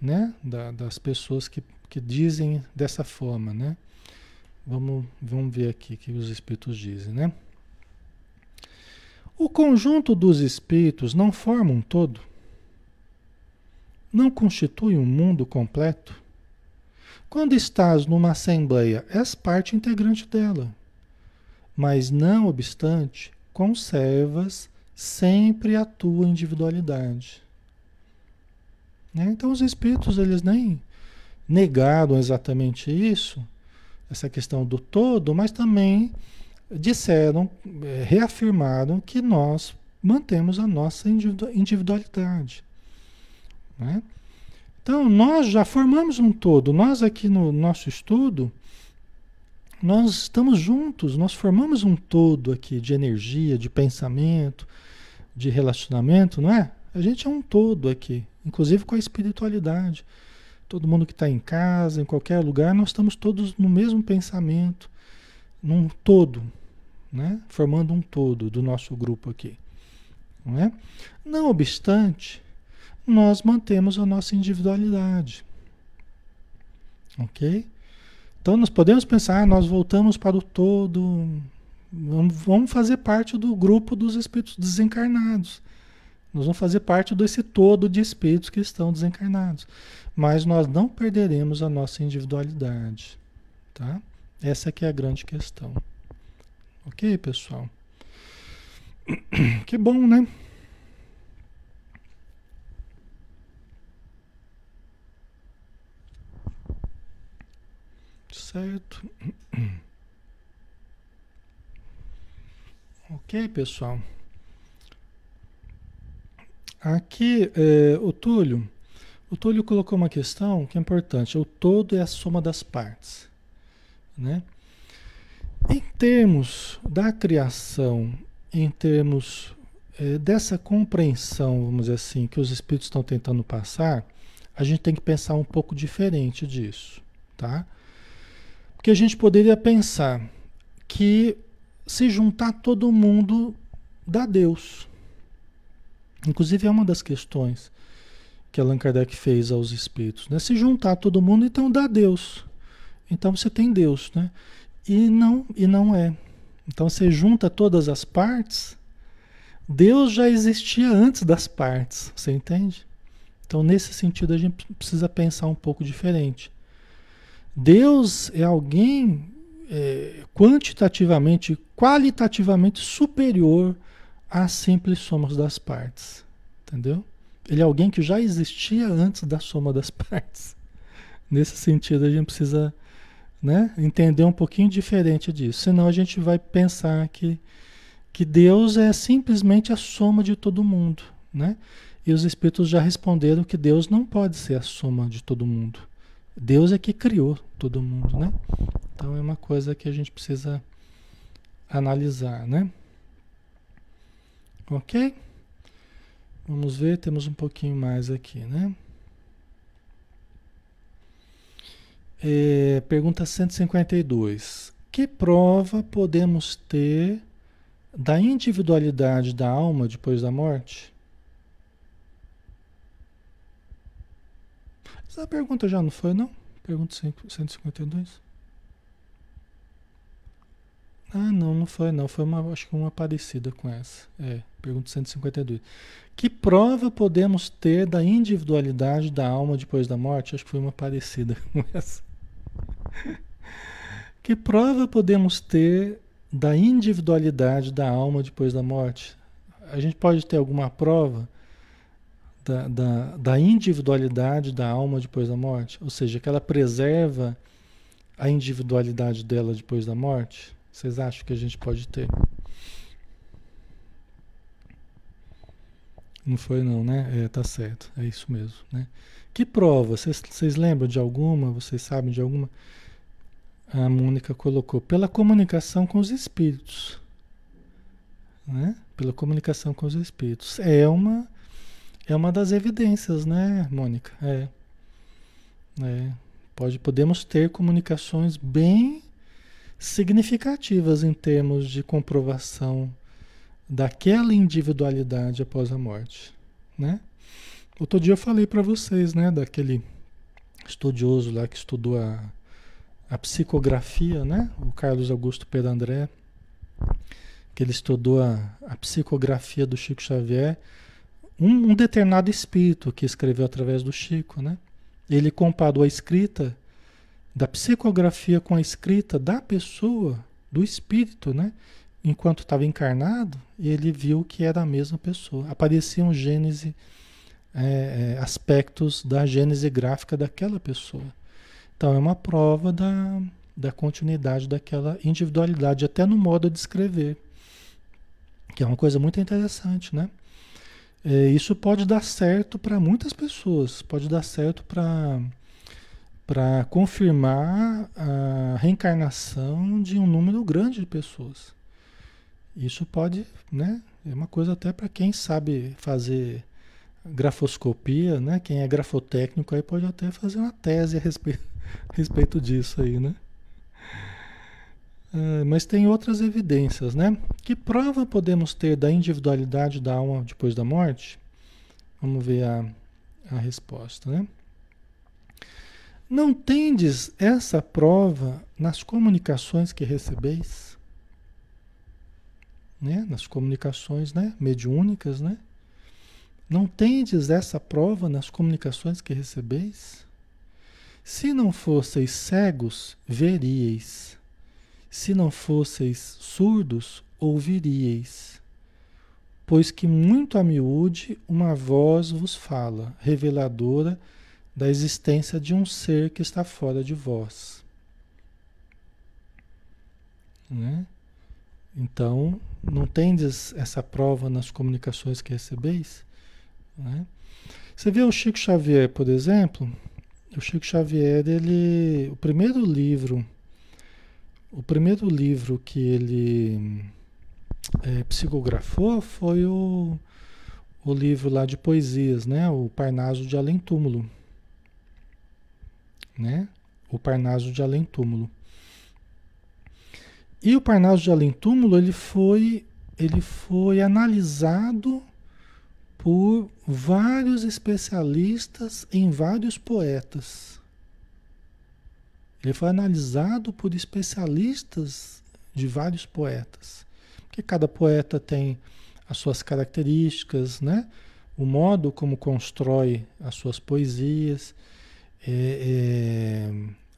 né, da, das pessoas que, que dizem dessa forma, né? Vamos, vamos ver aqui o que os espíritos dizem, né? O conjunto dos espíritos não forma um todo? Não constitui um mundo completo? Quando estás numa assembleia, és parte integrante dela. Mas, não obstante, conservas sempre a tua individualidade. Né? Então, os espíritos, eles nem negaram exatamente isso, essa questão do todo, mas também disseram, é, reafirmaram que nós mantemos a nossa individualidade. Né? Então, nós já formamos um todo. Nós aqui no nosso estudo, nós estamos juntos, nós formamos um todo aqui de energia, de pensamento, de relacionamento, não é? A gente é um todo aqui, inclusive com a espiritualidade. Todo mundo que está em casa, em qualquer lugar, nós estamos todos no mesmo pensamento, num todo, né? formando um todo do nosso grupo aqui. Não, é? não obstante, nós mantemos a nossa individualidade. Ok? Então nós podemos pensar, nós voltamos para o todo, vamos fazer parte do grupo dos espíritos desencarnados. Nós vamos fazer parte desse todo de espíritos que estão desencarnados. Mas nós não perderemos a nossa individualidade. Tá? Essa que é a grande questão. Ok, pessoal? Que bom, né? Certo. Ok, pessoal. Aqui, é, o Túlio, o Túlio colocou uma questão que é importante. O todo é a soma das partes, né? Em termos da criação, em termos é, dessa compreensão, vamos dizer assim, que os espíritos estão tentando passar, a gente tem que pensar um pouco diferente disso, tá? Porque a gente poderia pensar que se juntar todo mundo dá Deus. Inclusive é uma das questões que Allan Kardec fez aos espíritos, né? Se juntar todo mundo, então dá Deus. Então você tem Deus, né? E não, e não é. Então você junta todas as partes, Deus já existia antes das partes, você entende? Então nesse sentido a gente precisa pensar um pouco diferente. Deus é alguém é, quantitativamente, qualitativamente superior a simples somas das partes. Entendeu? Ele é alguém que já existia antes da soma das partes. Nesse sentido, a gente precisa né, entender um pouquinho diferente disso. Senão a gente vai pensar que, que Deus é simplesmente a soma de todo mundo. Né? E os espíritos já responderam que Deus não pode ser a soma de todo mundo. Deus é que criou todo mundo, né? Então é uma coisa que a gente precisa analisar, né? Ok? Vamos ver, temos um pouquinho mais aqui, né? É, pergunta 152. Que prova podemos ter da individualidade da alma depois da morte? Essa pergunta já não foi, não? Pergunta 152. Ah, não, não foi não. Foi uma, acho que uma parecida com essa. É, pergunta 152. Que prova podemos ter da individualidade da alma depois da morte? Acho que foi uma parecida com essa. Que prova podemos ter da individualidade da alma depois da morte? A gente pode ter alguma prova da, da, da individualidade da alma depois da morte? Ou seja, que ela preserva a individualidade dela depois da morte? Vocês acham que a gente pode ter? Não foi não, né? É, tá certo. É isso mesmo, né? Que prova? Vocês lembram de alguma? Vocês sabem de alguma? A Mônica colocou pela comunicação com os espíritos, né? Pela comunicação com os espíritos. É uma é uma das evidências, né, Mônica? É. É. Pode podemos ter comunicações bem significativas em termos de comprovação daquela individualidade após a morte, né? Outro dia eu falei para vocês, né, daquele estudioso lá que estudou a, a psicografia, né? O Carlos Augusto Pedro André, que ele estudou a, a psicografia do Chico Xavier, um, um determinado espírito que escreveu através do Chico, né? Ele comparou a escrita da psicografia com a escrita da pessoa, do espírito, né? Enquanto estava encarnado, ele viu que era a mesma pessoa. Apareciam gênese, é, é, aspectos da gênese gráfica daquela pessoa. Então é uma prova da, da continuidade daquela individualidade, até no modo de escrever, que é uma coisa muito interessante, né? É, isso pode dar certo para muitas pessoas, pode dar certo para confirmar a reencarnação de um número grande de pessoas. Isso pode, né? É uma coisa até para quem sabe fazer grafoscopia, né? Quem é grafotécnico aí pode até fazer uma tese a respeito, a respeito disso aí, né? É, mas tem outras evidências, né? Que prova podemos ter da individualidade da alma depois da morte? Vamos ver a, a resposta, né? Não tendes essa prova nas comunicações que recebeis? Né? Nas comunicações né? mediúnicas, né? Não tendes essa prova nas comunicações que recebeis? Se não fosseis cegos, veríeis. Se não fosseis surdos, ouviríeis. Pois que muito a miúde uma voz vos fala, reveladora da existência de um ser que está fora de vós. Né? Então, não tendes essa prova nas comunicações que recebeis? Né? Você vê o Chico Xavier, por exemplo, o Chico Xavier, ele, o primeiro livro, o primeiro livro que ele é, psicografou foi o, o livro lá de poesias, né? O Parnaso de Além Túmulo né? O Parnaso de Além Túmulo. E o Parnaso de Além Túmulo ele foi, ele foi analisado por vários especialistas em vários poetas. Ele foi analisado por especialistas de vários poetas. Porque cada poeta tem as suas características, né? O modo como constrói as suas poesias é, é,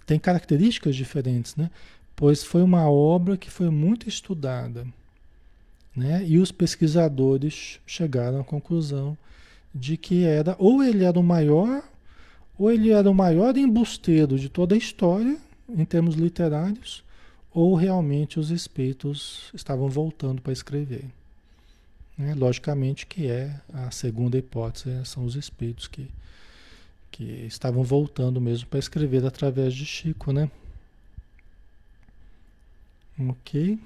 tem características diferentes, né? Pois foi uma obra que foi muito estudada, né? E os pesquisadores chegaram à conclusão de que era ou ele era o maior ou ele era o maior embusteiro de toda a história em termos literários, ou realmente os espíritos estavam voltando para escrever. Né? Logicamente que é a segunda hipótese, são os espíritos que que estavam voltando mesmo para escrever através de Chico, né? Ok?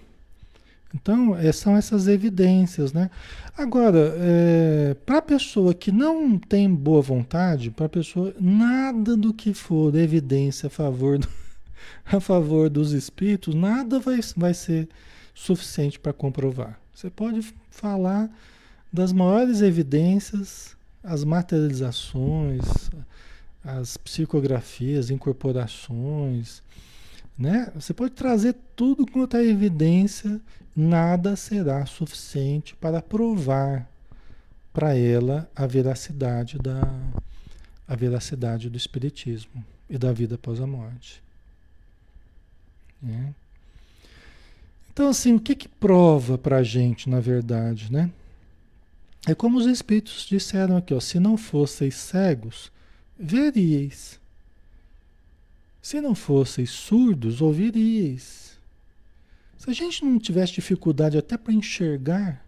Então, é, são essas evidências, né? Agora, é, para a pessoa que não tem boa vontade, para a pessoa, nada do que for evidência a favor, do, a favor dos espíritos, nada vai, vai ser suficiente para comprovar. Você pode falar das maiores evidências, as materializações, as psicografias, incorporações, né? Você pode trazer tudo quanto é evidência, nada será suficiente para provar para ela a veracidade da a veracidade do espiritismo e da vida após a morte. Né? Então, assim, o que, que prova para a gente, na verdade, né? É como os espíritos disseram aqui, ó, se não fosseis cegos, veríeis. Se não fosseis surdos, ouviríeis. Se a gente não tivesse dificuldade até para enxergar,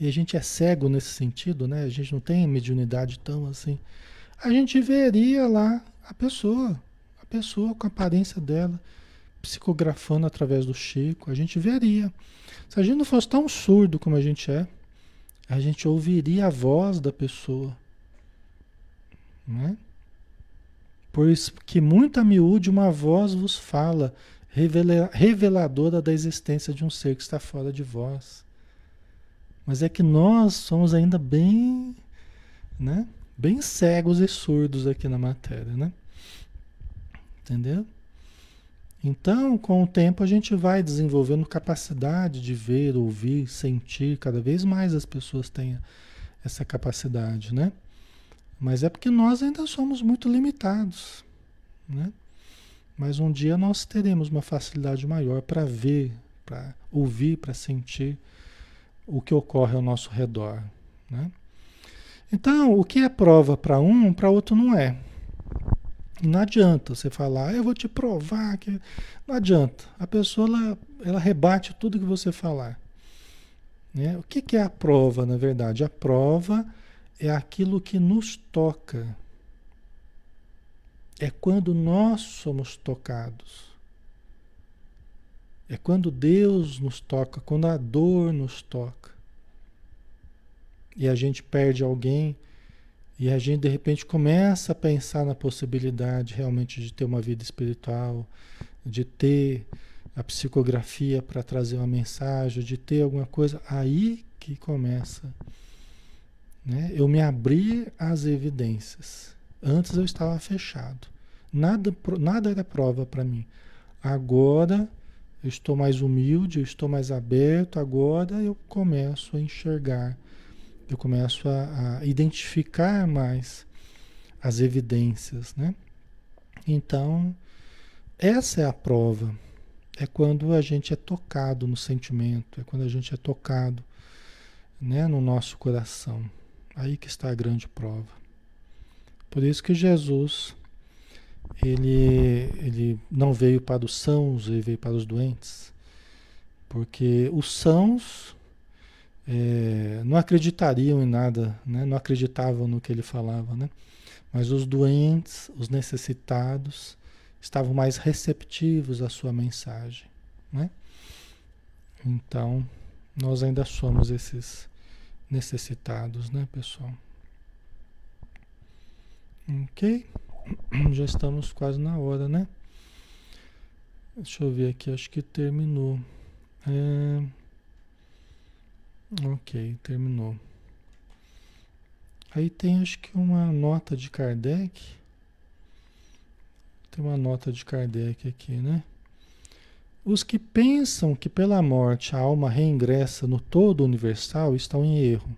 e a gente é cego nesse sentido, né? A gente não tem mediunidade tão assim. A gente veria lá a pessoa, a pessoa com a aparência dela, psicografando através do Chico, a gente veria. Se a gente não fosse tão surdo como a gente é, a gente ouviria a voz da pessoa. Né? Pois que muita miúde uma voz vos fala, reveladora da existência de um ser que está fora de vós. Mas é que nós somos ainda bem, né? Bem cegos e surdos aqui na matéria, né? Entendeu? Então, com o tempo, a gente vai desenvolvendo capacidade de ver, ouvir, sentir. Cada vez mais as pessoas têm essa capacidade, né? Mas é porque nós ainda somos muito limitados, né? Mas um dia nós teremos uma facilidade maior para ver, para ouvir, para sentir o que ocorre ao nosso redor, né? Então, o que é prova para um, para outro não é. Não adianta você falar, ah, eu vou te provar que. Não adianta. A pessoa ela, ela rebate tudo que você falar. Né? O que, que é a prova, na verdade? A prova é aquilo que nos toca. É quando nós somos tocados. É quando Deus nos toca, quando a dor nos toca. E a gente perde alguém e a gente de repente começa a pensar na possibilidade realmente de ter uma vida espiritual, de ter a psicografia para trazer uma mensagem, de ter alguma coisa, aí que começa né? Eu me abri às evidências. Antes eu estava fechado. Nada, nada era prova para mim. Agora eu estou mais humilde, eu estou mais aberto, agora eu começo a enxergar, eu começo a, a identificar mais as evidências, né? Então, essa é a prova. É quando a gente é tocado no sentimento, é quando a gente é tocado né, no nosso coração. Aí que está a grande prova. Por isso que Jesus ele, ele não veio para os sãos, ele veio para os doentes. Porque os sãos é, não acreditariam em nada, né? não acreditavam no que ele falava. Né? Mas os doentes, os necessitados, estavam mais receptivos à sua mensagem. Né? Então, nós ainda somos esses necessitados, né, pessoal? Ok? Já estamos quase na hora, né? Deixa eu ver aqui, acho que terminou. É... Ok, terminou. Aí tem acho que uma nota de Kardec. Tem uma nota de Kardec aqui, né? Os que pensam que pela morte a alma reingressa no todo universal estão em erro.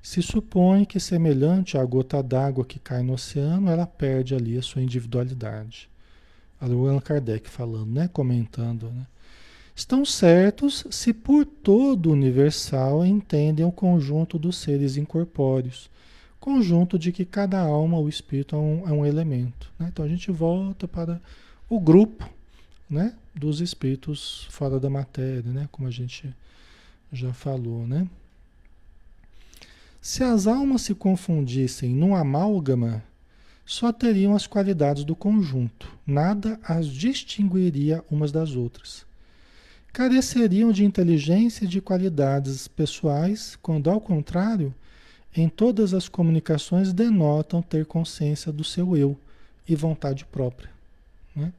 Se supõe que, semelhante à gota d'água que cai no oceano, ela perde ali a sua individualidade. Allan Kardec falando, né? comentando. Né? Estão certos se por todo universal entendem o conjunto dos seres incorpóreos, conjunto de que cada alma, o espírito, é um, é um elemento. Né? Então a gente volta para o grupo né? dos espíritos fora da matéria, né? como a gente já falou. Né? Se as almas se confundissem num amálgama, só teriam as qualidades do conjunto, nada as distinguiria umas das outras. Careceriam de inteligência e de qualidades pessoais, quando, ao contrário, em todas as comunicações denotam ter consciência do seu eu e vontade própria. Né?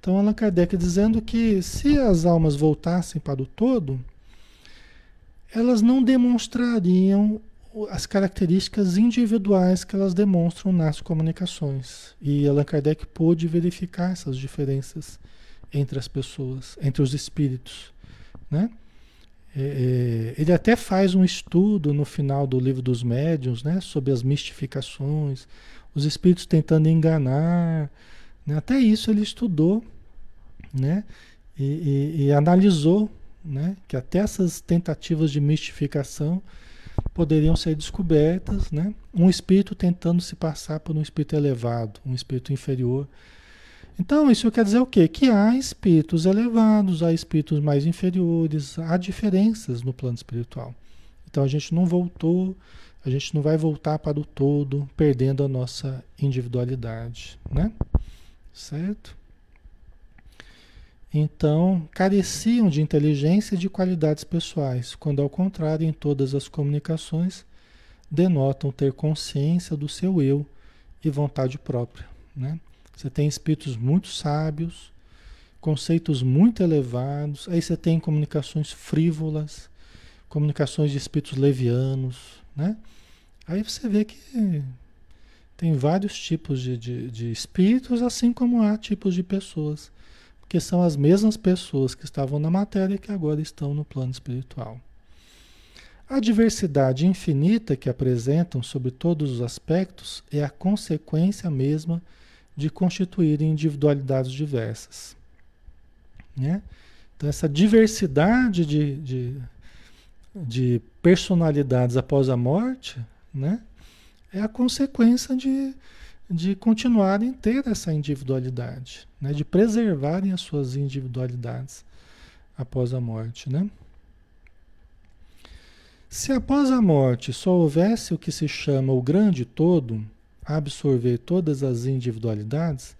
Então, Allan Kardec dizendo que se as almas voltassem para o todo, elas não demonstrariam as características individuais que elas demonstram nas comunicações. E Allan Kardec pôde verificar essas diferenças entre as pessoas, entre os espíritos. Né? É, é, ele até faz um estudo no final do livro dos médiuns né, sobre as mistificações, os espíritos tentando enganar. Né? Até isso ele estudou né? e, e, e analisou né? que até essas tentativas de mistificação poderiam ser descobertas, né? Um espírito tentando se passar por um espírito elevado, um espírito inferior. Então, isso quer dizer o quê? Que há espíritos elevados, há espíritos mais inferiores, há diferenças no plano espiritual. Então, a gente não voltou, a gente não vai voltar para o todo, perdendo a nossa individualidade, né? Certo? Então, careciam de inteligência e de qualidades pessoais, quando ao contrário, em todas as comunicações, denotam ter consciência do seu eu e vontade própria. Né? Você tem espíritos muito sábios, conceitos muito elevados, aí você tem comunicações frívolas, comunicações de espíritos levianos, né? Aí você vê que tem vários tipos de, de, de espíritos, assim como há tipos de pessoas que são as mesmas pessoas que estavam na matéria que agora estão no plano espiritual. A diversidade infinita que apresentam sobre todos os aspectos é a consequência mesma de constituírem individualidades diversas. Né? Então, essa diversidade de, de, de personalidades após a morte né? É a consequência de de continuarem ter essa individualidade, né? de preservarem as suas individualidades após a morte. Né? Se após a morte só houvesse o que se chama o grande todo, absorver todas as individualidades,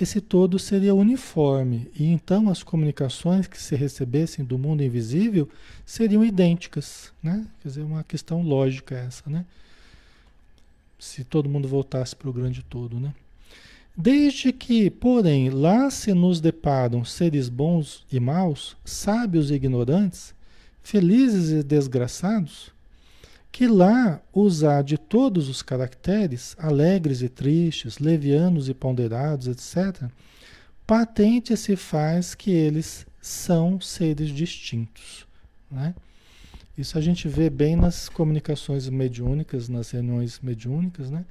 esse todo seria uniforme e então as comunicações que se recebessem do mundo invisível seriam idênticas, né? Quer dizer, uma questão lógica essa, né? Se todo mundo voltasse para o grande todo, né? Desde que, porém, lá se nos deparam seres bons e maus, sábios e ignorantes, felizes e desgraçados, que lá usar de todos os caracteres, alegres e tristes, levianos e ponderados, etc., patente se faz que eles são seres distintos. Né? Isso a gente vê bem nas comunicações mediúnicas, nas reuniões mediúnicas, né?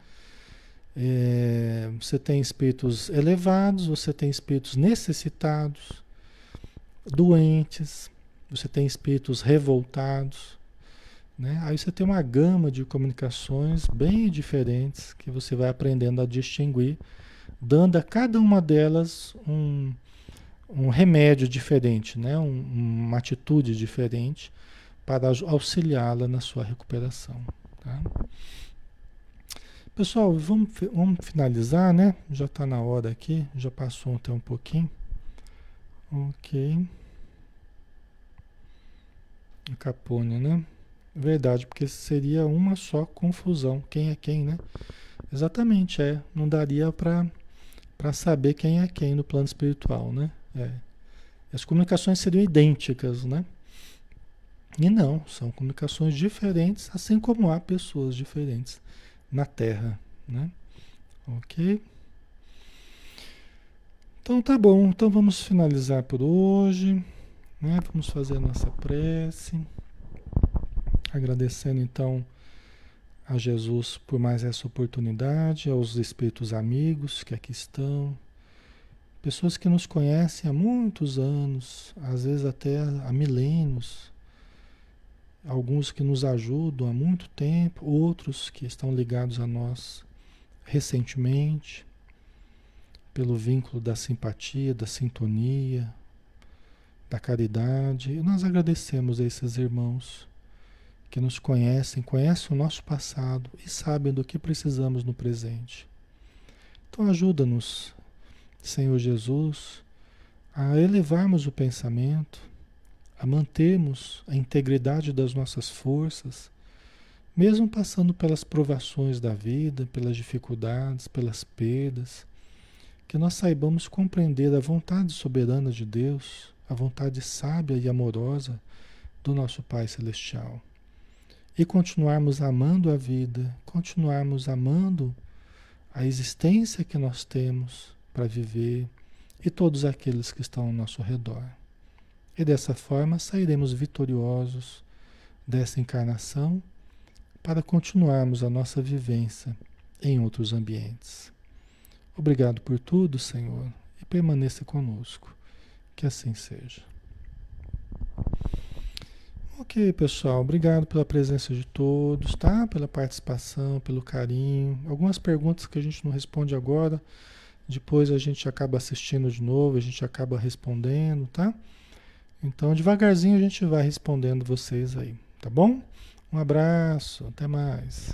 É, você tem espíritos elevados, você tem espíritos necessitados, doentes, você tem espíritos revoltados, né? Aí você tem uma gama de comunicações bem diferentes que você vai aprendendo a distinguir, dando a cada uma delas um, um remédio diferente, né? Um, uma atitude diferente para auxiliá-la na sua recuperação. Tá? Pessoal, vamos, vamos finalizar, né? Já está na hora aqui, já passou até um pouquinho. Ok. Capone, né? Verdade, porque seria uma só confusão. Quem é quem, né? Exatamente, é. Não daria para saber quem é quem no plano espiritual, né? É. As comunicações seriam idênticas, né? E não, são comunicações diferentes, assim como há pessoas diferentes na Terra, né? Ok? Então tá bom, então vamos finalizar por hoje, né? Vamos fazer a nossa prece, agradecendo então a Jesus por mais essa oportunidade, aos espíritos amigos que aqui estão, pessoas que nos conhecem há muitos anos, às vezes até há milênios, alguns que nos ajudam há muito tempo, outros que estão ligados a nós recentemente, pelo vínculo da simpatia, da sintonia, da caridade. Nós agradecemos a esses irmãos que nos conhecem, conhecem o nosso passado e sabem do que precisamos no presente. Então ajuda-nos, Senhor Jesus, a elevarmos o pensamento, a mantermos a integridade das nossas forças, mesmo passando pelas provações da vida, pelas dificuldades, pelas perdas, que nós saibamos compreender a vontade soberana de Deus, a vontade sábia e amorosa do nosso Pai Celestial. E continuarmos amando a vida, continuarmos amando a existência que nós temos para viver e todos aqueles que estão ao nosso redor. E dessa forma sairemos vitoriosos dessa encarnação para continuarmos a nossa vivência em outros ambientes. Obrigado por tudo, Senhor, e permaneça conosco. Que assim seja. Ok, pessoal, obrigado pela presença de todos, tá? Pela participação, pelo carinho. Algumas perguntas que a gente não responde agora, depois a gente acaba assistindo de novo, a gente acaba respondendo, tá? Então, devagarzinho a gente vai respondendo vocês aí, tá bom? Um abraço, até mais.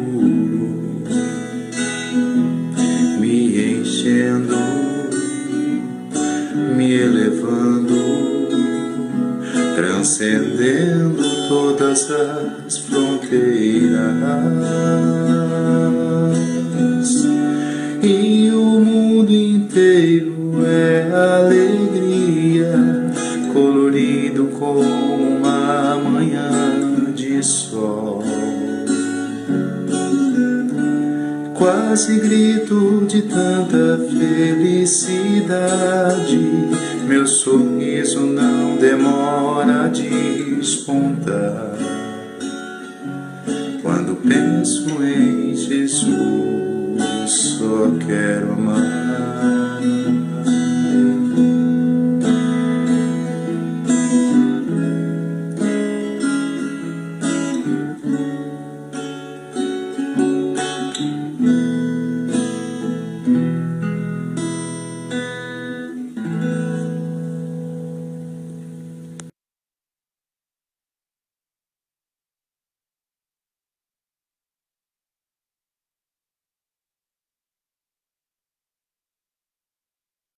todas